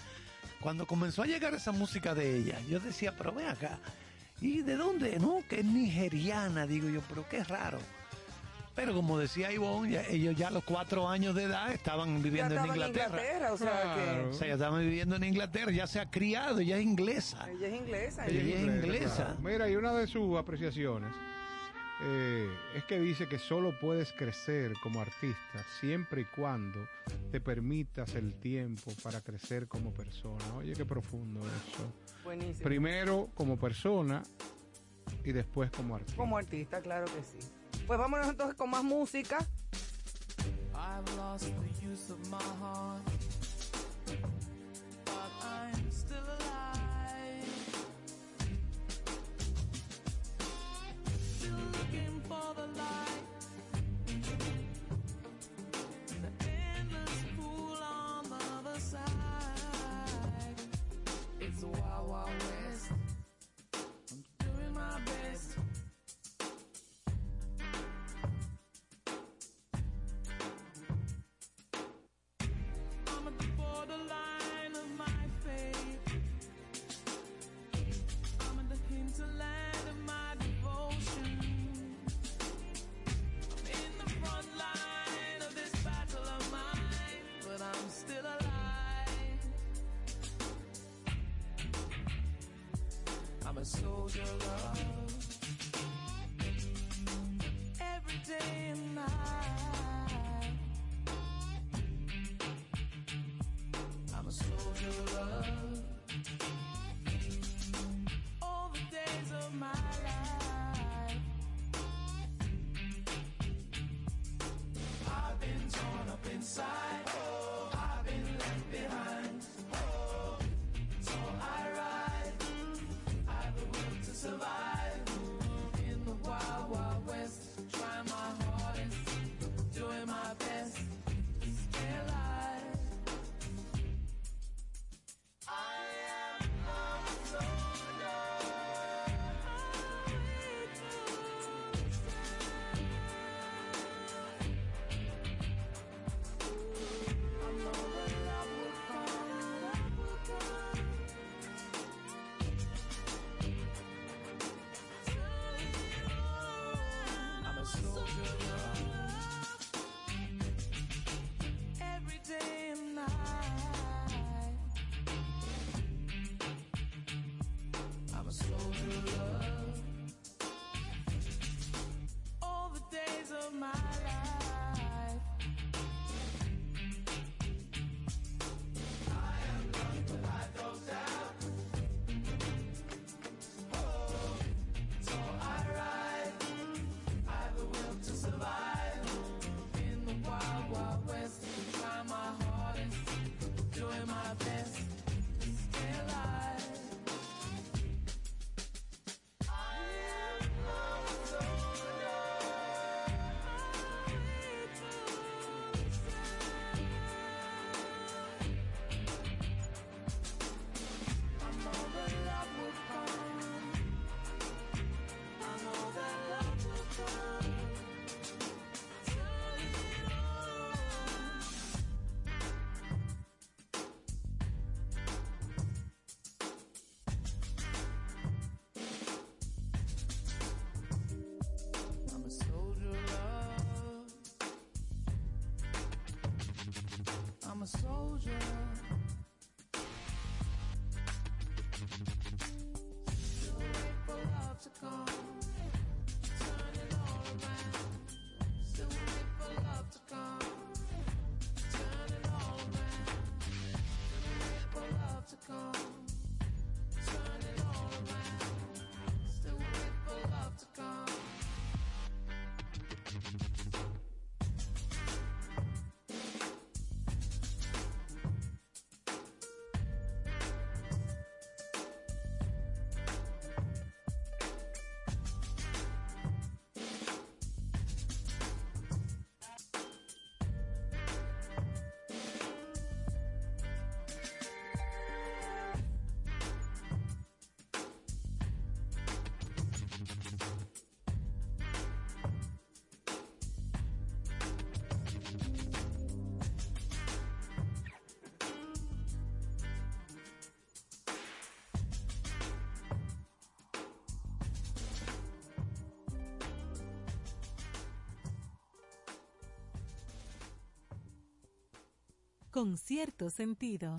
cuando comenzó a llegar esa música de ella, yo decía, pero ven acá, ¿y de dónde? No, que es nigeriana, digo yo, pero qué raro. Pero como decía Ivonne, ya- ellos ya a los cuatro años de edad estaban Ya viviendo en Inglaterra. o sea Claro. O sea, ya estaban viviendo en Inglaterra, ya se ha criado, ella es inglesa. ella es inglesa. Ella ella- es inglesa. claro. Mira, y una de sus apreciaciones eh, es que dice que solo puedes crecer como artista siempre y cuando te permitas el tiempo para crecer como persona. Oye, qué profundo eso. Buenísimo. Primero como persona y después como artista. Como artista, claro que sí. Pues vámonos entonces con más música. I've lost the use of my heart, but I'm still alive. Still looking for the light con cierto sentido.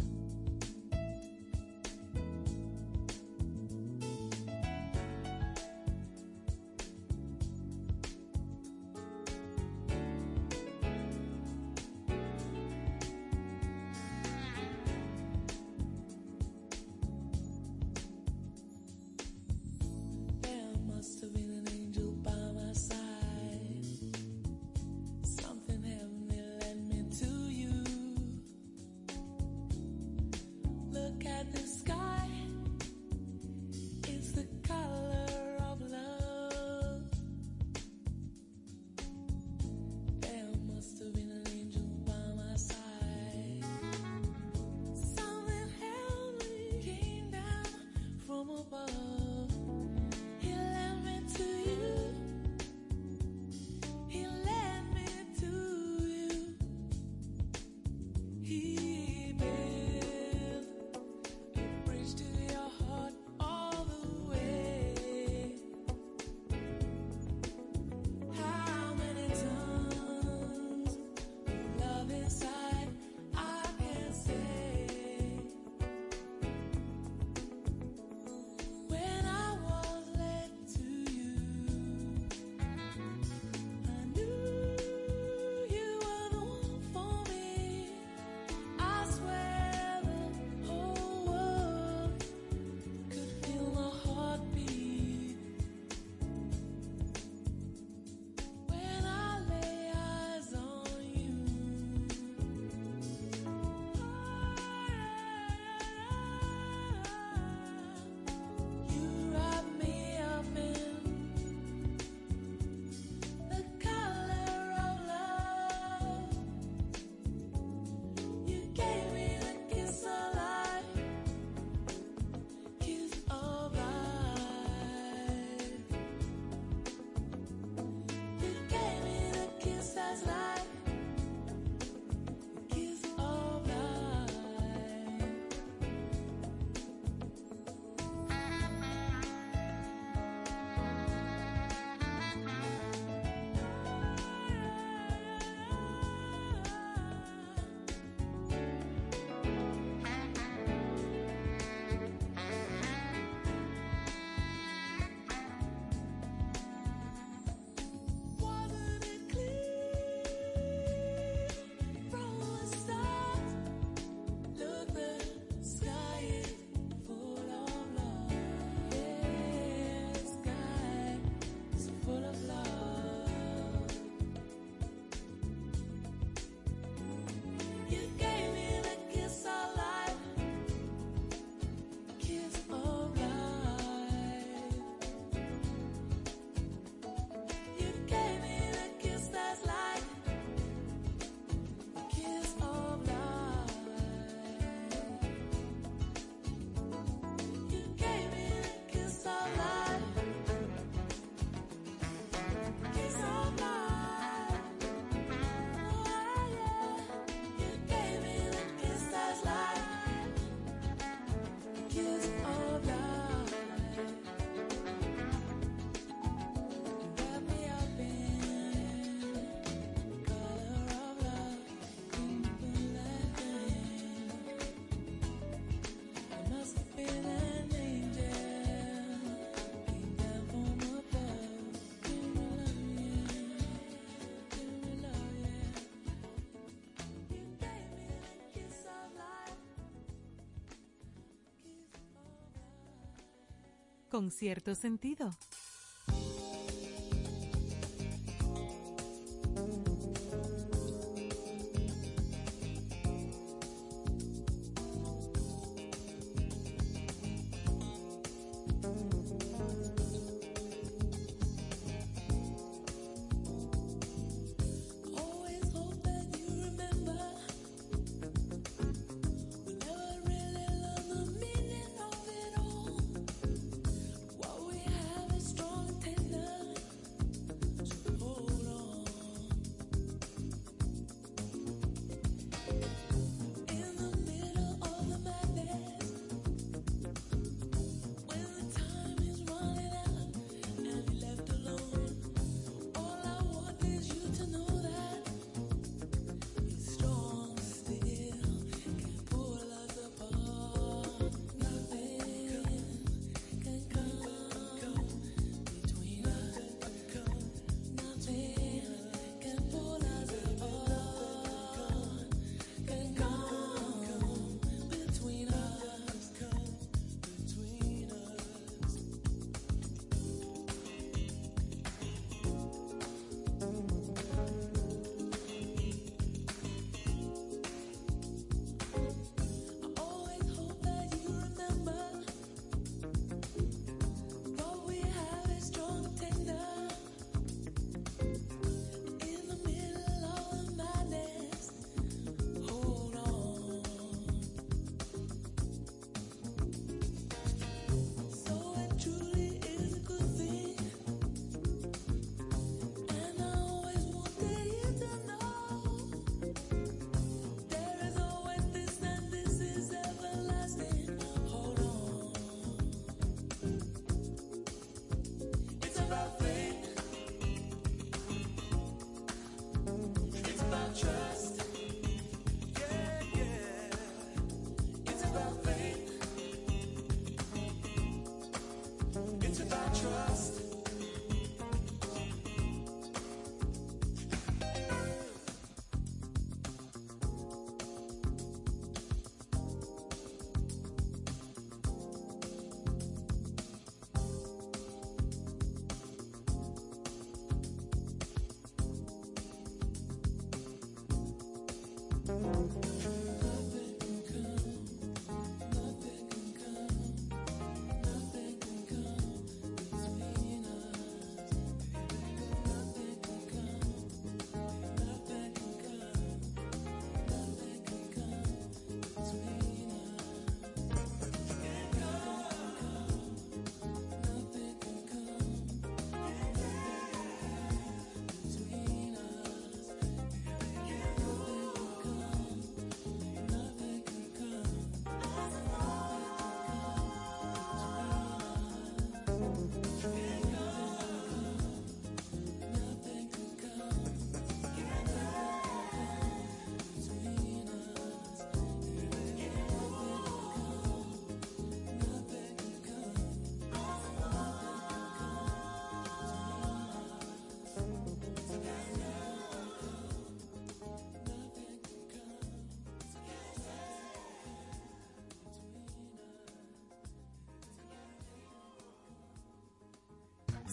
Con cierto sentido.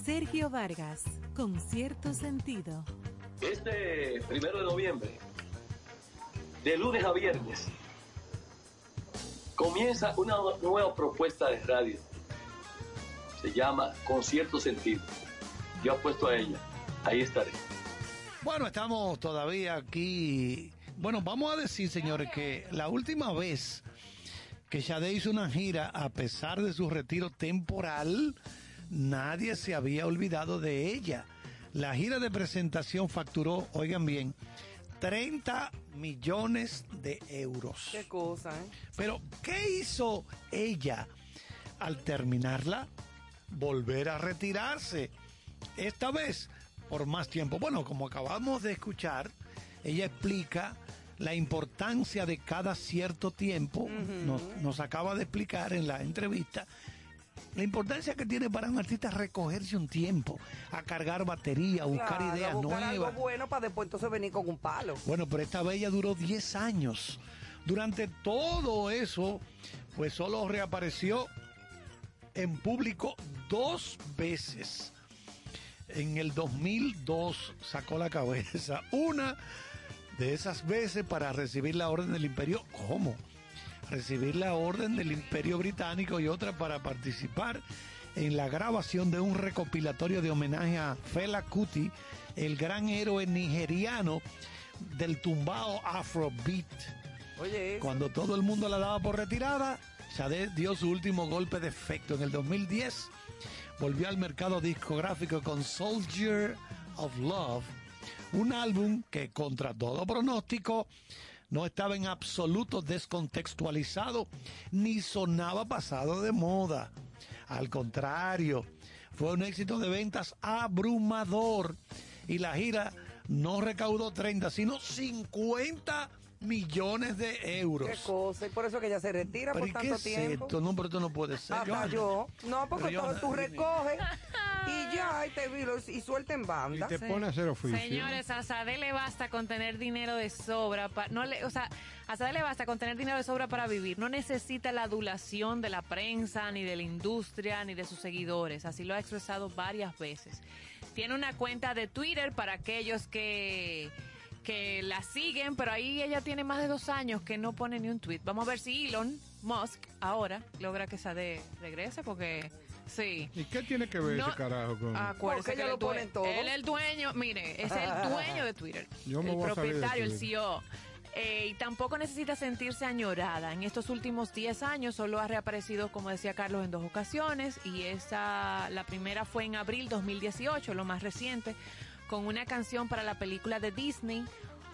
Sergio Vargas, con cierto sentido. Este primero de noviembre, de lunes a viernes, comienza una nueva propuesta de radio. Se llama Con cierto sentido. Yo apuesto a ella. Ahí estaré. Bueno, estamos todavía aquí. Bueno, vamos a decir, señores, que la última vez que Sade hizo una gira, a pesar de su retiro temporal, nadie se había olvidado de ella. La gira de presentación facturó, oigan bien, 30 millones de euros. Qué cosa, ¿eh? Pero, ¿qué hizo ella al terminarla? Volver a retirarse. Esta vez por más tiempo. Bueno, como acabamos de escuchar, ella explica la importancia de cada cierto tiempo. nos, nos acaba de explicar en la entrevista la importancia que tiene para un artista recogerse un tiempo, a cargar batería, a buscar Claro, ideas buscar nuevas. algo bueno para después entonces venir con un palo. Bueno, pero esta bella duró 10 años. Durante todo eso, pues solo reapareció en público dos veces. En el 2002 sacó la cabeza. Una de esas veces para recibir la orden del imperio. ¿Cómo? Recibir la orden del imperio británico y otra para participar en la grabación de un recopilatorio de homenaje a Fela Kuti, el gran héroe nigeriano del tumbao Afrobeat. Oye, eso. Cuando todo el mundo la daba por retirada, Sade dio su último golpe de efecto. En el 2010 volvió al mercado discográfico con Soldier of Love, un álbum que contra todo pronóstico no estaba en absoluto descontextualizado ni sonaba pasado de moda. Al contrario, fue un éxito de ventas abrumador y la gira no recaudó 30, sino 50 millones de euros. Qué cosa. Y por eso que ella se retira ¿Pero por y qué tanto es tiempo. esto? No, pero esto no puede ser. Hasta yo. No, porque todo tú recoges y ya, y te viro y suelta en Y banda. te pone a hacer oficio. Señores, a Sade le basta con tener dinero de sobra. pa- no le, o sea, a Sade le basta con tener dinero de sobra para vivir. No necesita la adulación de la prensa, ni de la industria, ni de sus seguidores. Así lo ha expresado varias veces. Tiene una cuenta de Twitter para aquellos que que la siguen, pero ahí ella tiene más de dos años que no pone ni un tweet. Vamos a ver si Elon Musk ahora logra que Sade regrese, porque sí. ¿Y qué tiene que ver No, ese carajo con.? Acuérdese Porque que ella lo pone en todo. Él es el dueño, mire, es el dueño de Twitter. Yo me el voy a propietario, el Twitter. CEO. Eh, y tampoco necesita sentirse añorada. En estos últimos 10 años solo ha reaparecido, como decía Carlos, en dos ocasiones. Y esa, la primera fue en abril 2018, lo más reciente, con una canción para la película de Disney,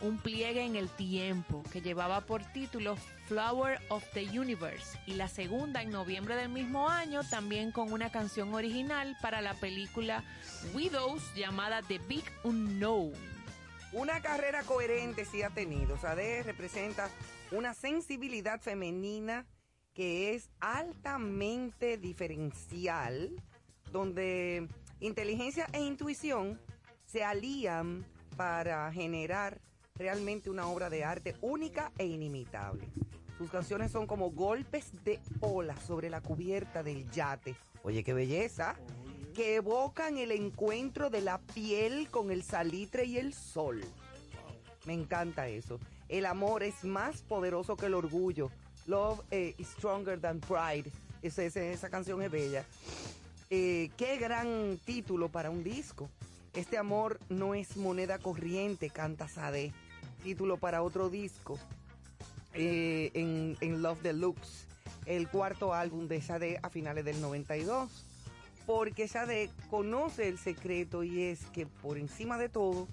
Un pliegue en el tiempo, que llevaba por título Flower of the Universe. Y la segunda en noviembre del mismo año, también con una canción original para la película Widows llamada The Big Unknown. Una carrera coherente sí ha tenido. Sade representa una sensibilidad femenina que es altamente diferencial, donde inteligencia e intuición se alían para generar realmente una obra de arte única e inimitable. Sus canciones son como golpes de ola sobre la cubierta del yate. Oye, qué belleza. Que evocan el encuentro de la piel con el salitre y el sol. Me encanta eso. El amor es más poderoso que el orgullo. Love eh, is stronger than pride. Esa, esa- esa canción es bella. Eh, qué gran título para un disco. Este amor no es moneda corriente, canta Sade. Título para otro disco. eh, en, en Love Deluxe, el cuarto álbum de Sade a finales del 92. Porque Sade conoce el secreto y es que por encima de todo,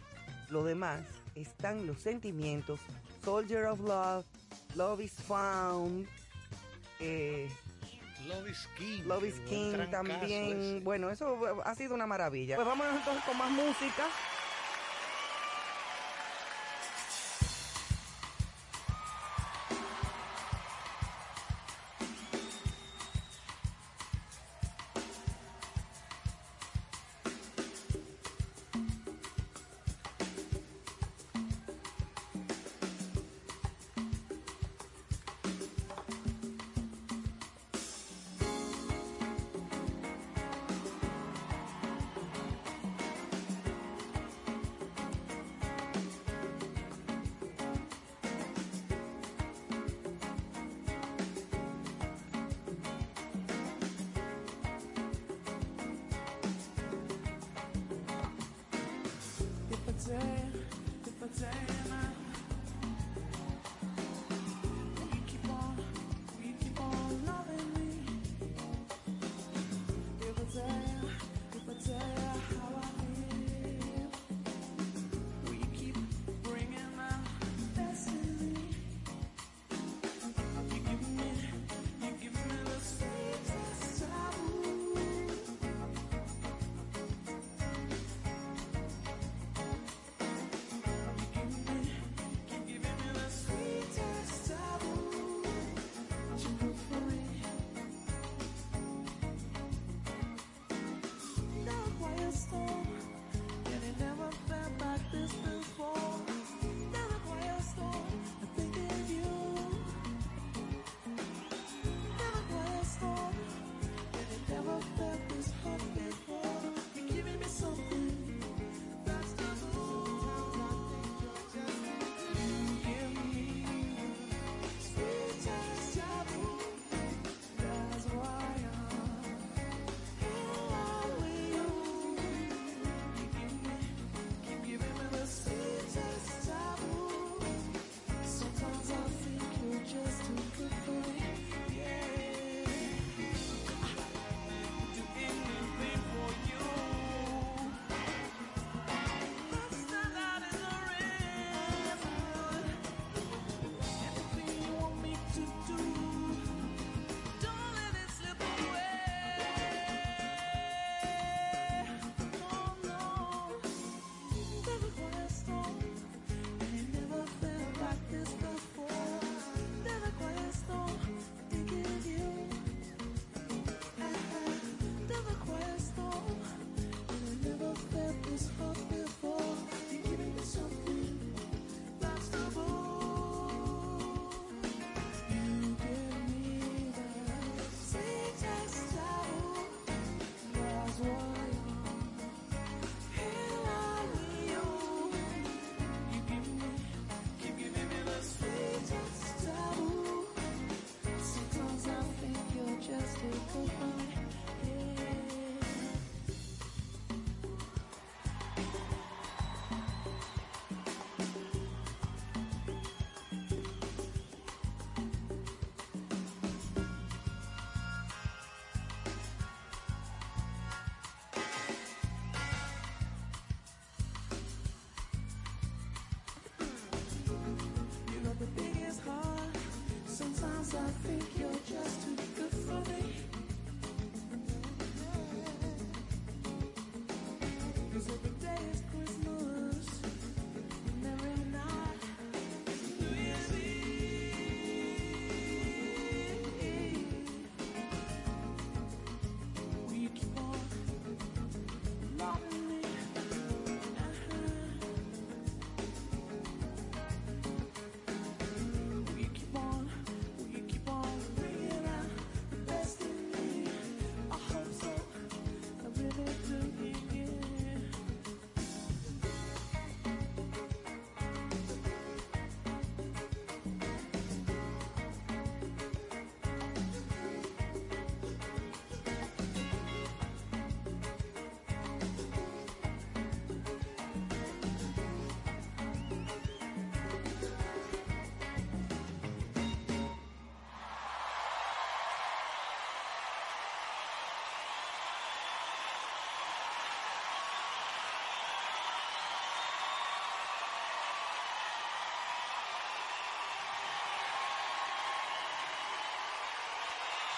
lo demás están los sentimientos. Soldier of Love, Love is Found, eh, Love is King. Love is también. ese. Bueno, eso ha sido una maravilla. Pues vamos entonces con más música.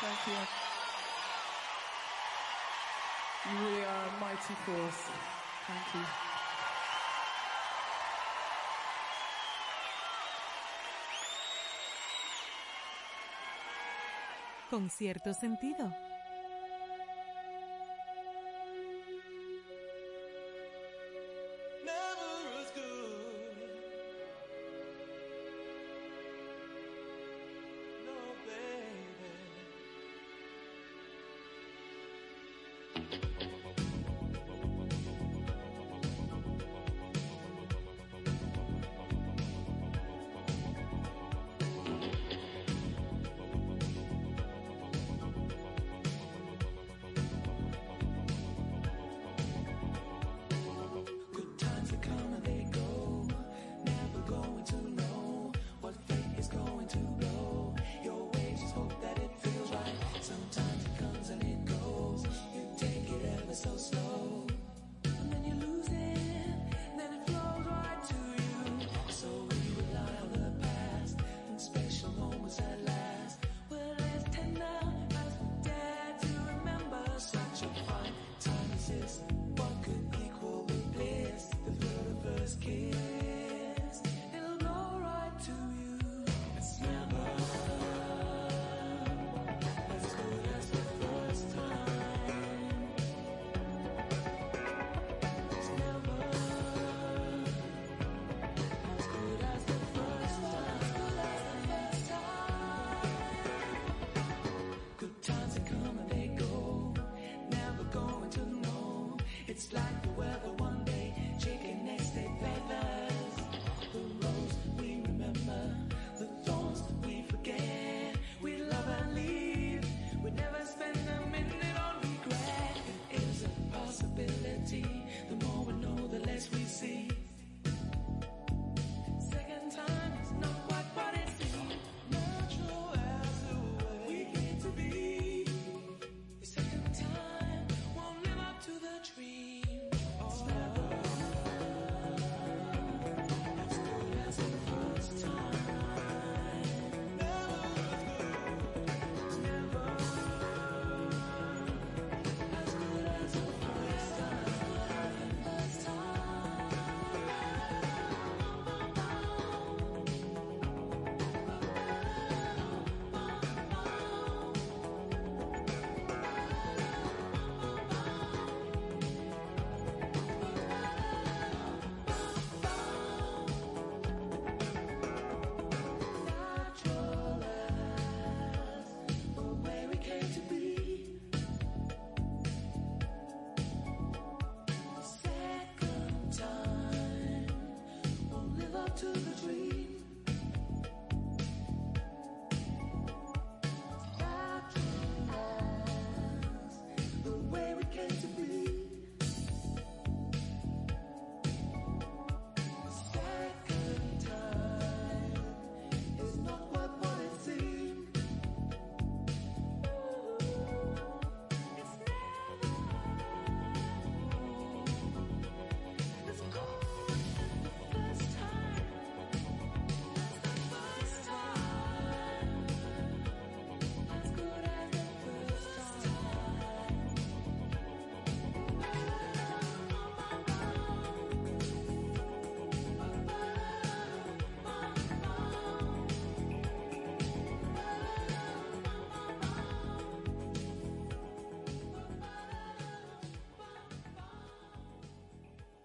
Thank you. You really are a mighty force. Thank you. Con cierto sentido.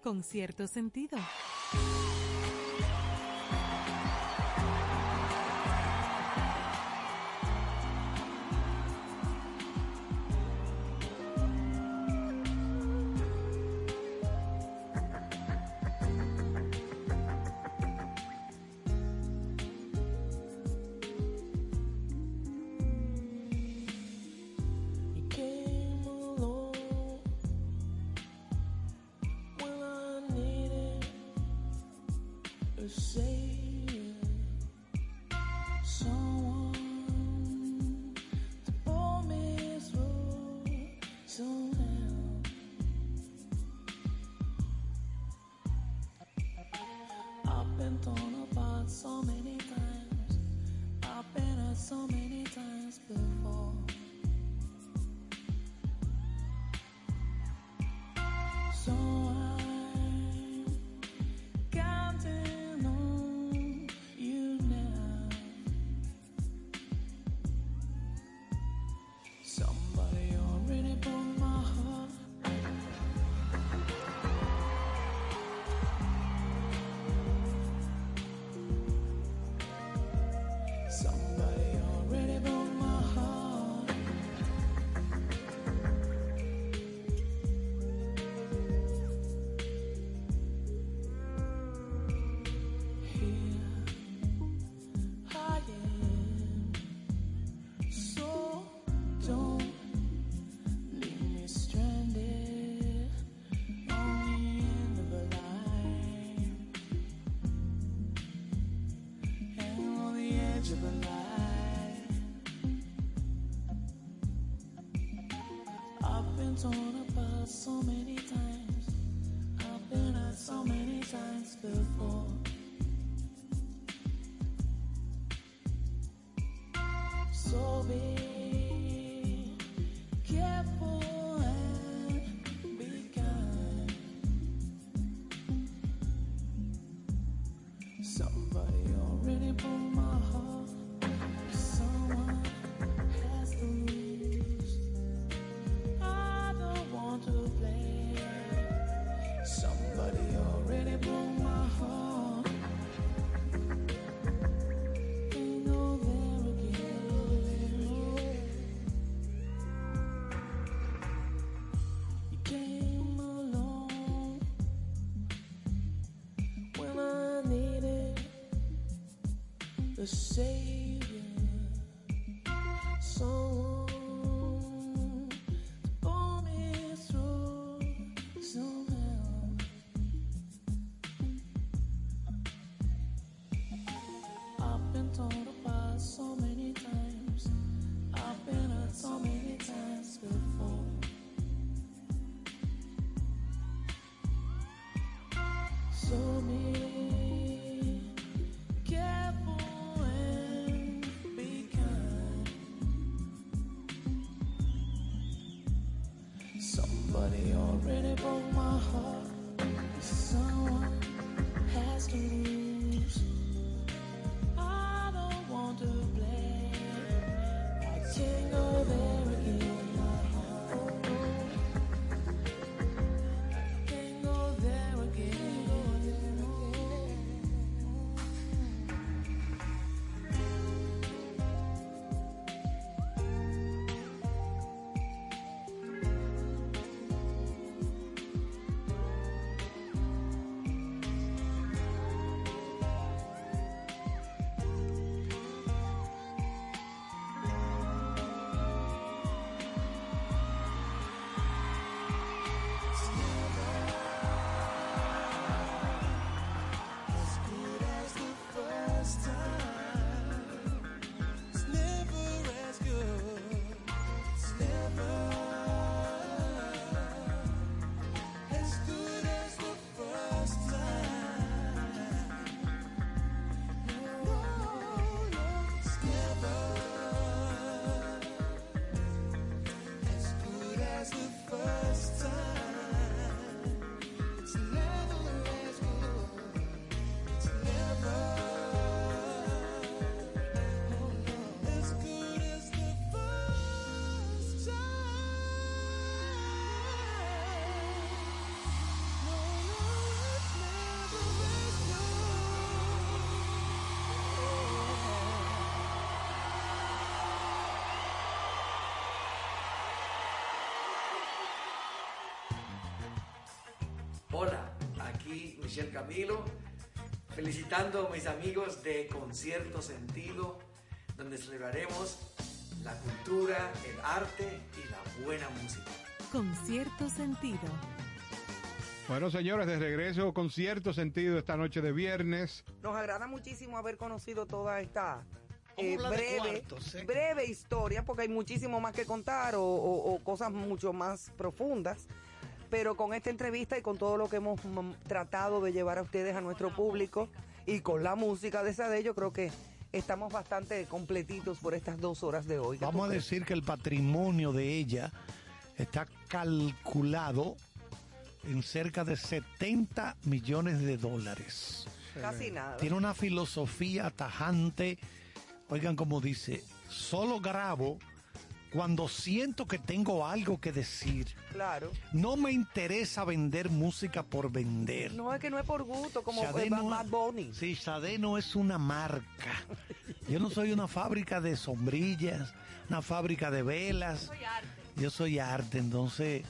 Con cierto sentido. Hola, aquí Michelle Camilo, felicitando a mis amigos de Concierto Sentido, donde celebraremos la cultura, el arte y la buena música. Con cierto sentido. Bueno, señores, de regreso con cierto sentido esta noche de viernes. Nos agrada muchísimo haber conocido toda esta eh, breve, cuartos, ¿eh? breve historia, porque hay muchísimo más que contar o, o- o cosas mucho más profundas. Pero con esta entrevista y con todo lo que hemos mm, tratado de llevar a ustedes, a nuestro público, y con la música de Sade, yo creo que estamos bastante completitos por estas dos horas de hoy. ¿Qué Vamos a decir que el patrimonio de ella está calculado en cerca de 70 millones de dólares. Casi nada. Tiene una filosofía tajante. Oigan como dice, solo grabo cuando siento que tengo algo que decir. Claro. No me interesa vender música por vender. No, es que no es por gusto, como Sade eh, no- Bad Bunny. Sí, Sade no es una marca. Yo no soy una fábrica de sombrillas, una fábrica de velas. Soy arte. Yo soy arte, entonces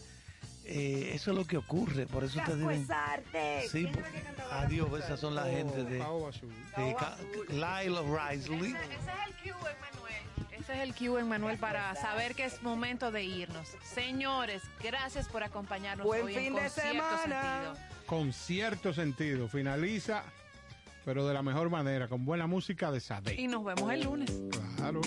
eh, eso es lo que ocurre. Por eso ustedes Casco dicen. es arte. Sí, ¿Quién po- fue que cantaba adiós, esas son la Oh, gente de, Lyle Risley. Ese, ese es el cue, Manuel. Ese es el cue, Manuel, para saber que es momento de irnos. Señores, gracias por acompañarnos Buen hoy fin en de semana. Sentido. Con cierto sentido. Finaliza, pero de la mejor manera, con buena música de Y Sade. nos vemos el lunes. Claro.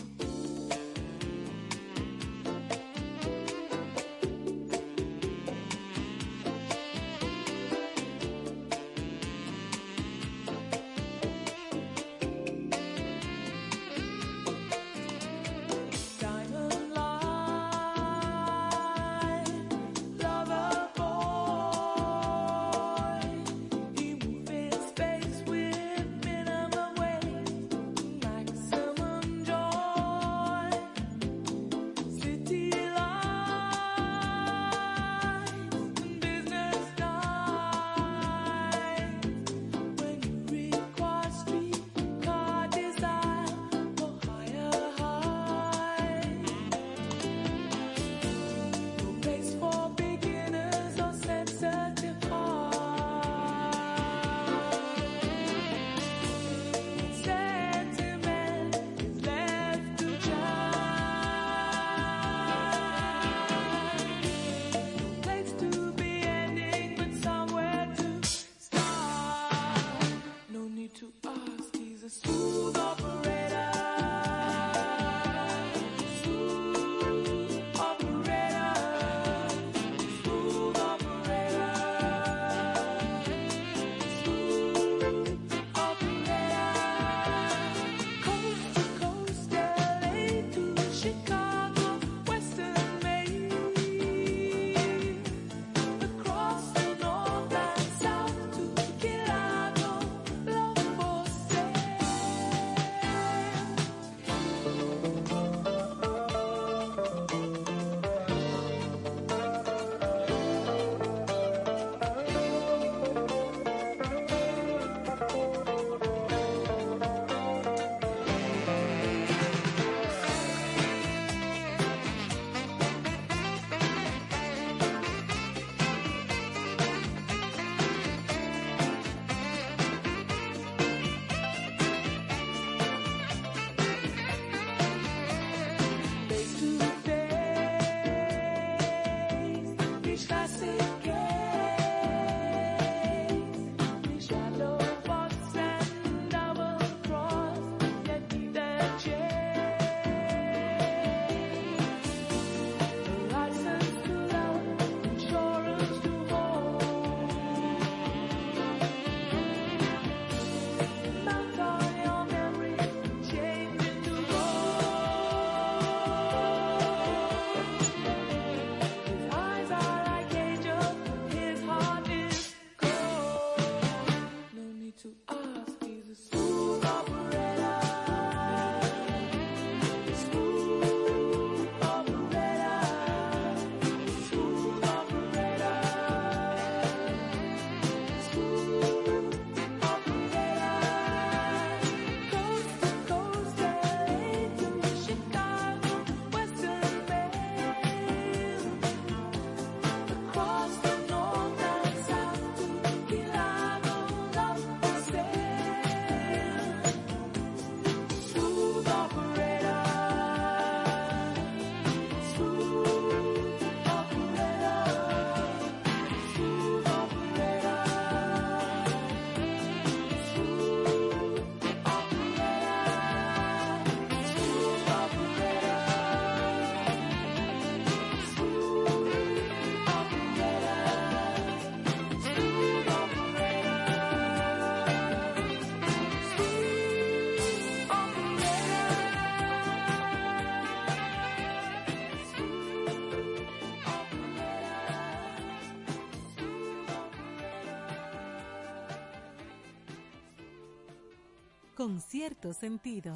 Cierto sentido.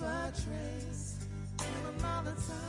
Leave a trace. And another time,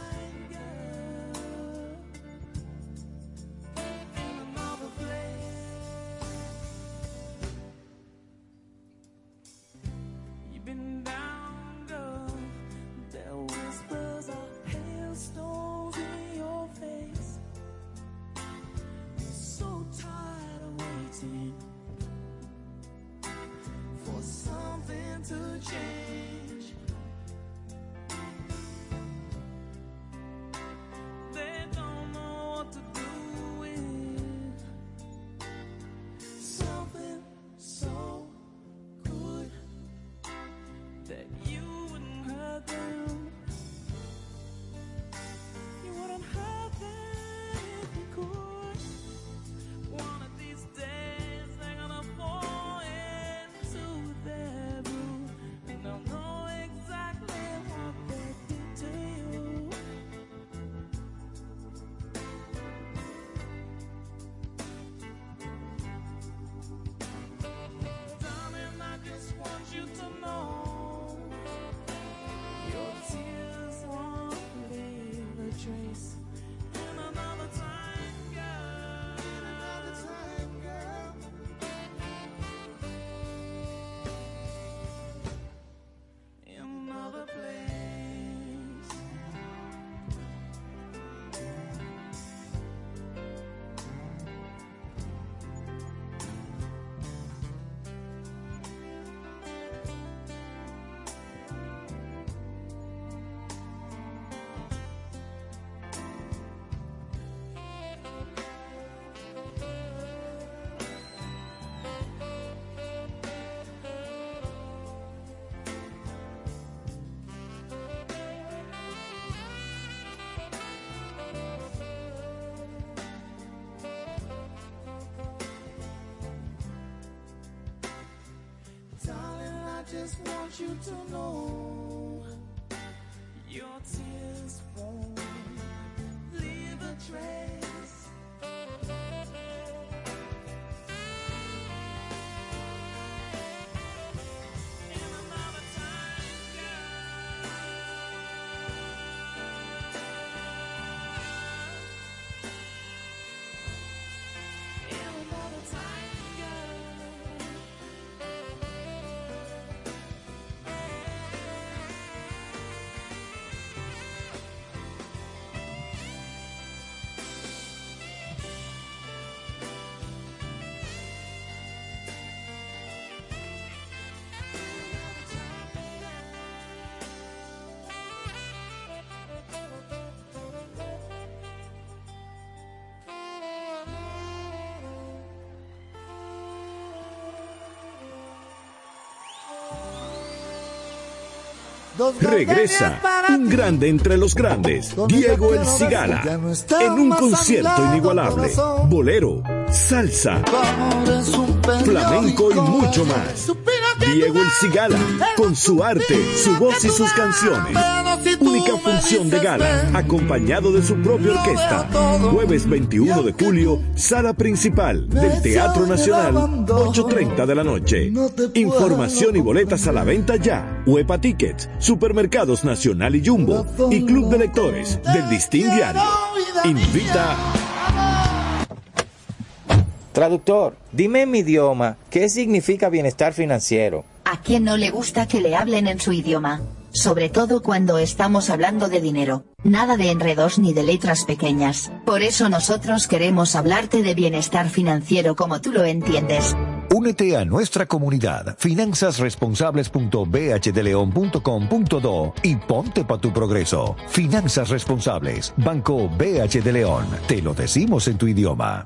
you to know Regresa un grande entre los grandes, Diego El Cigala, en un concierto inigualable. Bolero, salsa, flamenco y mucho más. Diego El Cigala, con su arte, su voz y sus canciones de gala, acompañado de su propia orquesta. Jueves 21 de julio, sala principal del Teatro Nacional, 8.30 de la noche. Información y boletas a la venta ya. Huepa Tickets, Supermercados Nacional y Jumbo y Club de Lectores del Distin Invita. Traductor, dime en mi idioma, ¿qué significa bienestar financiero? ¿A quién no le gusta que le hablen en su idioma? sobre todo cuando estamos hablando de dinero, nada de enredos ni de letras pequeñas, por eso nosotros queremos hablarte de bienestar financiero como tú lo entiendes. Únete a nuestra comunidad finanzasresponsables.bhdeleon.com.do y ponte para tu progreso. Finanzas Responsables, Banco BH de León. Te lo decimos en tu idioma.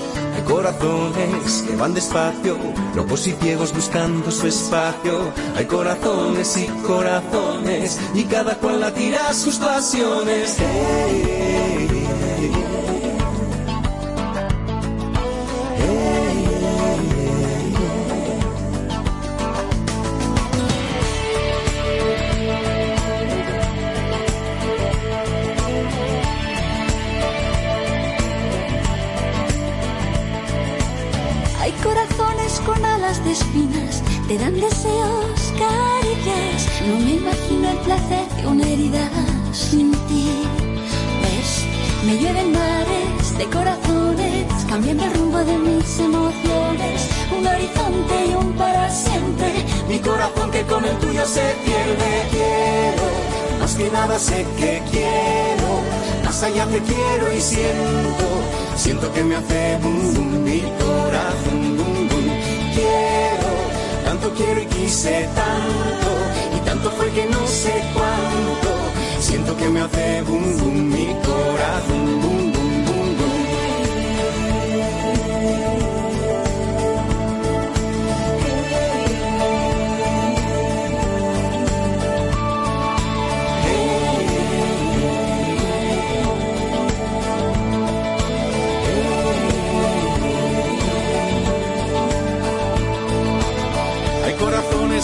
Corazones que van despacio, locos y ciegos buscando su espacio. Hay corazones y corazones, y cada cual latirá sus pasiones. Nada sé que quiero. Más allá te quiero y siento. Siento que me hace boom boom mi corazón boom boom. Quiero, tanto quiero y quise tanto. Y tanto fue que no sé cuánto. Siento que me hace boom boom mi corazón boom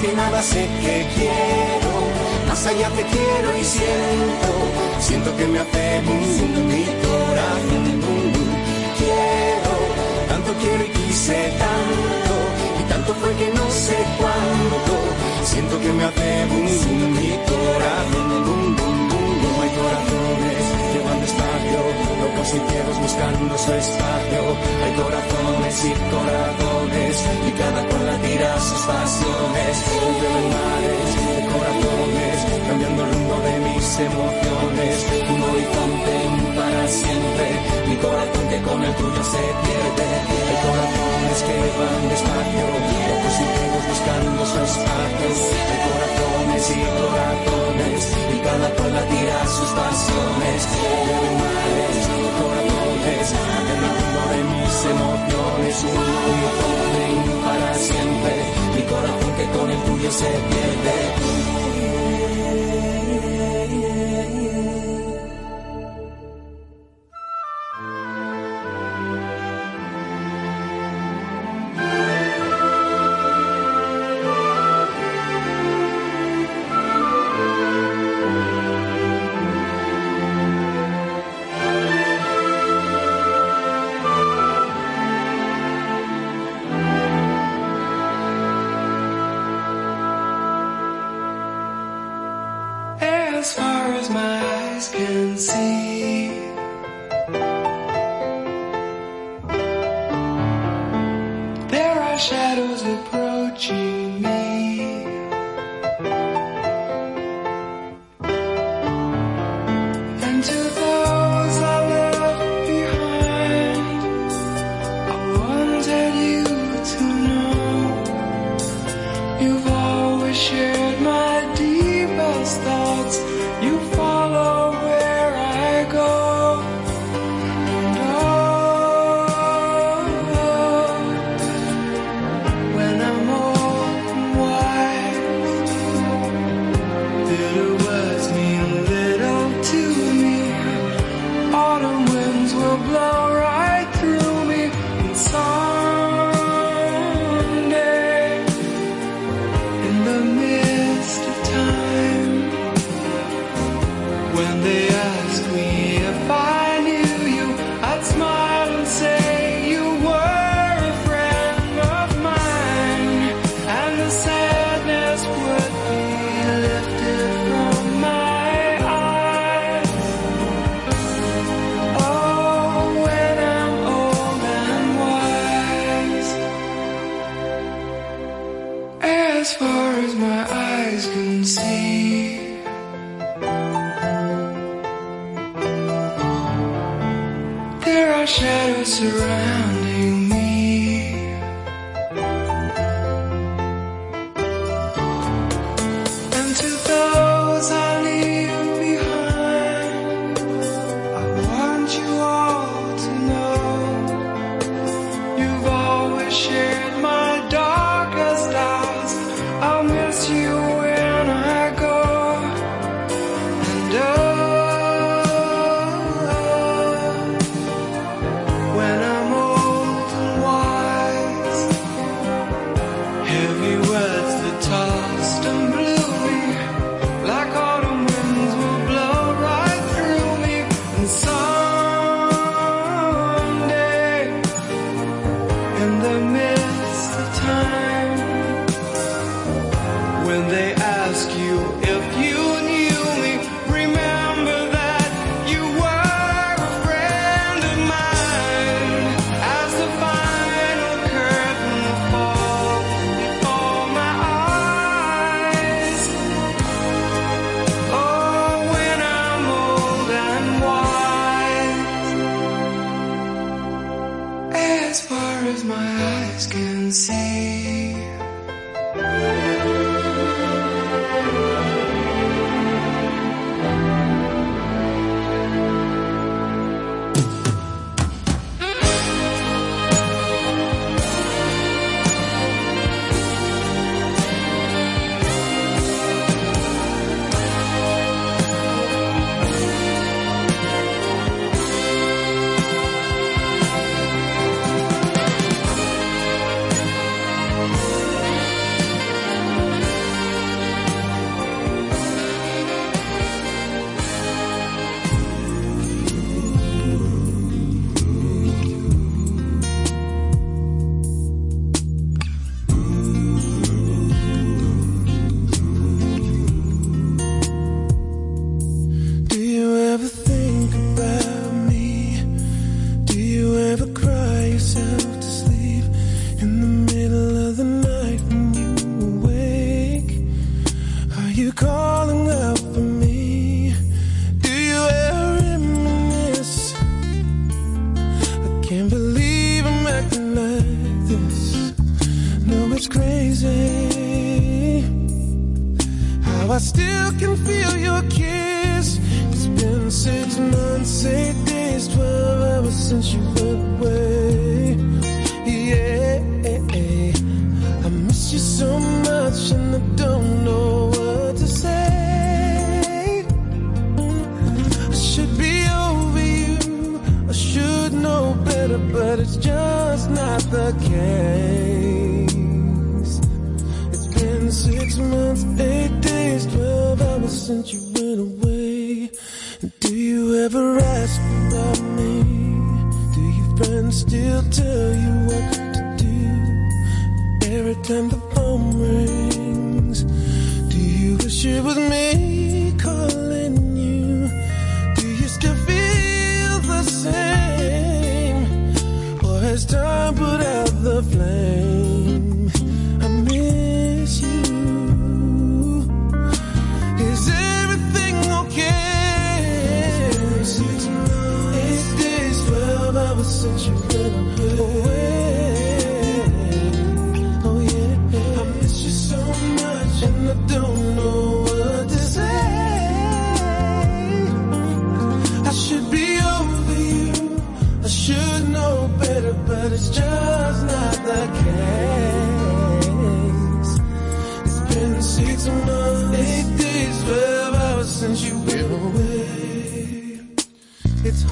Que nada sé que quiero, más allá te quiero y siento, siento que me hace boom mi corazón. Quiero, tanto quiero y quise tanto, y tanto fue que no sé cuánto, siento que me hace boom boom mi corazón corazones que despacio, locos y ciegos buscando su espacio. Hay corazones y corazones, y cada cual latirá sus pasiones. Llueven mares de corazones, cambiando el rumbo de mis emociones. Un horizonte para siempre, mi corazón que con el tuyo se pierde. Hay corazones que van despacio, locos buscando su espacio. Hay corazones y corazones, y cada cual latirá sus pasiones. Mares corazones, rumbo de mis emociones. Un un para siempre, mi corazón que con el tuyo se pierde.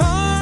heart.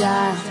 shy.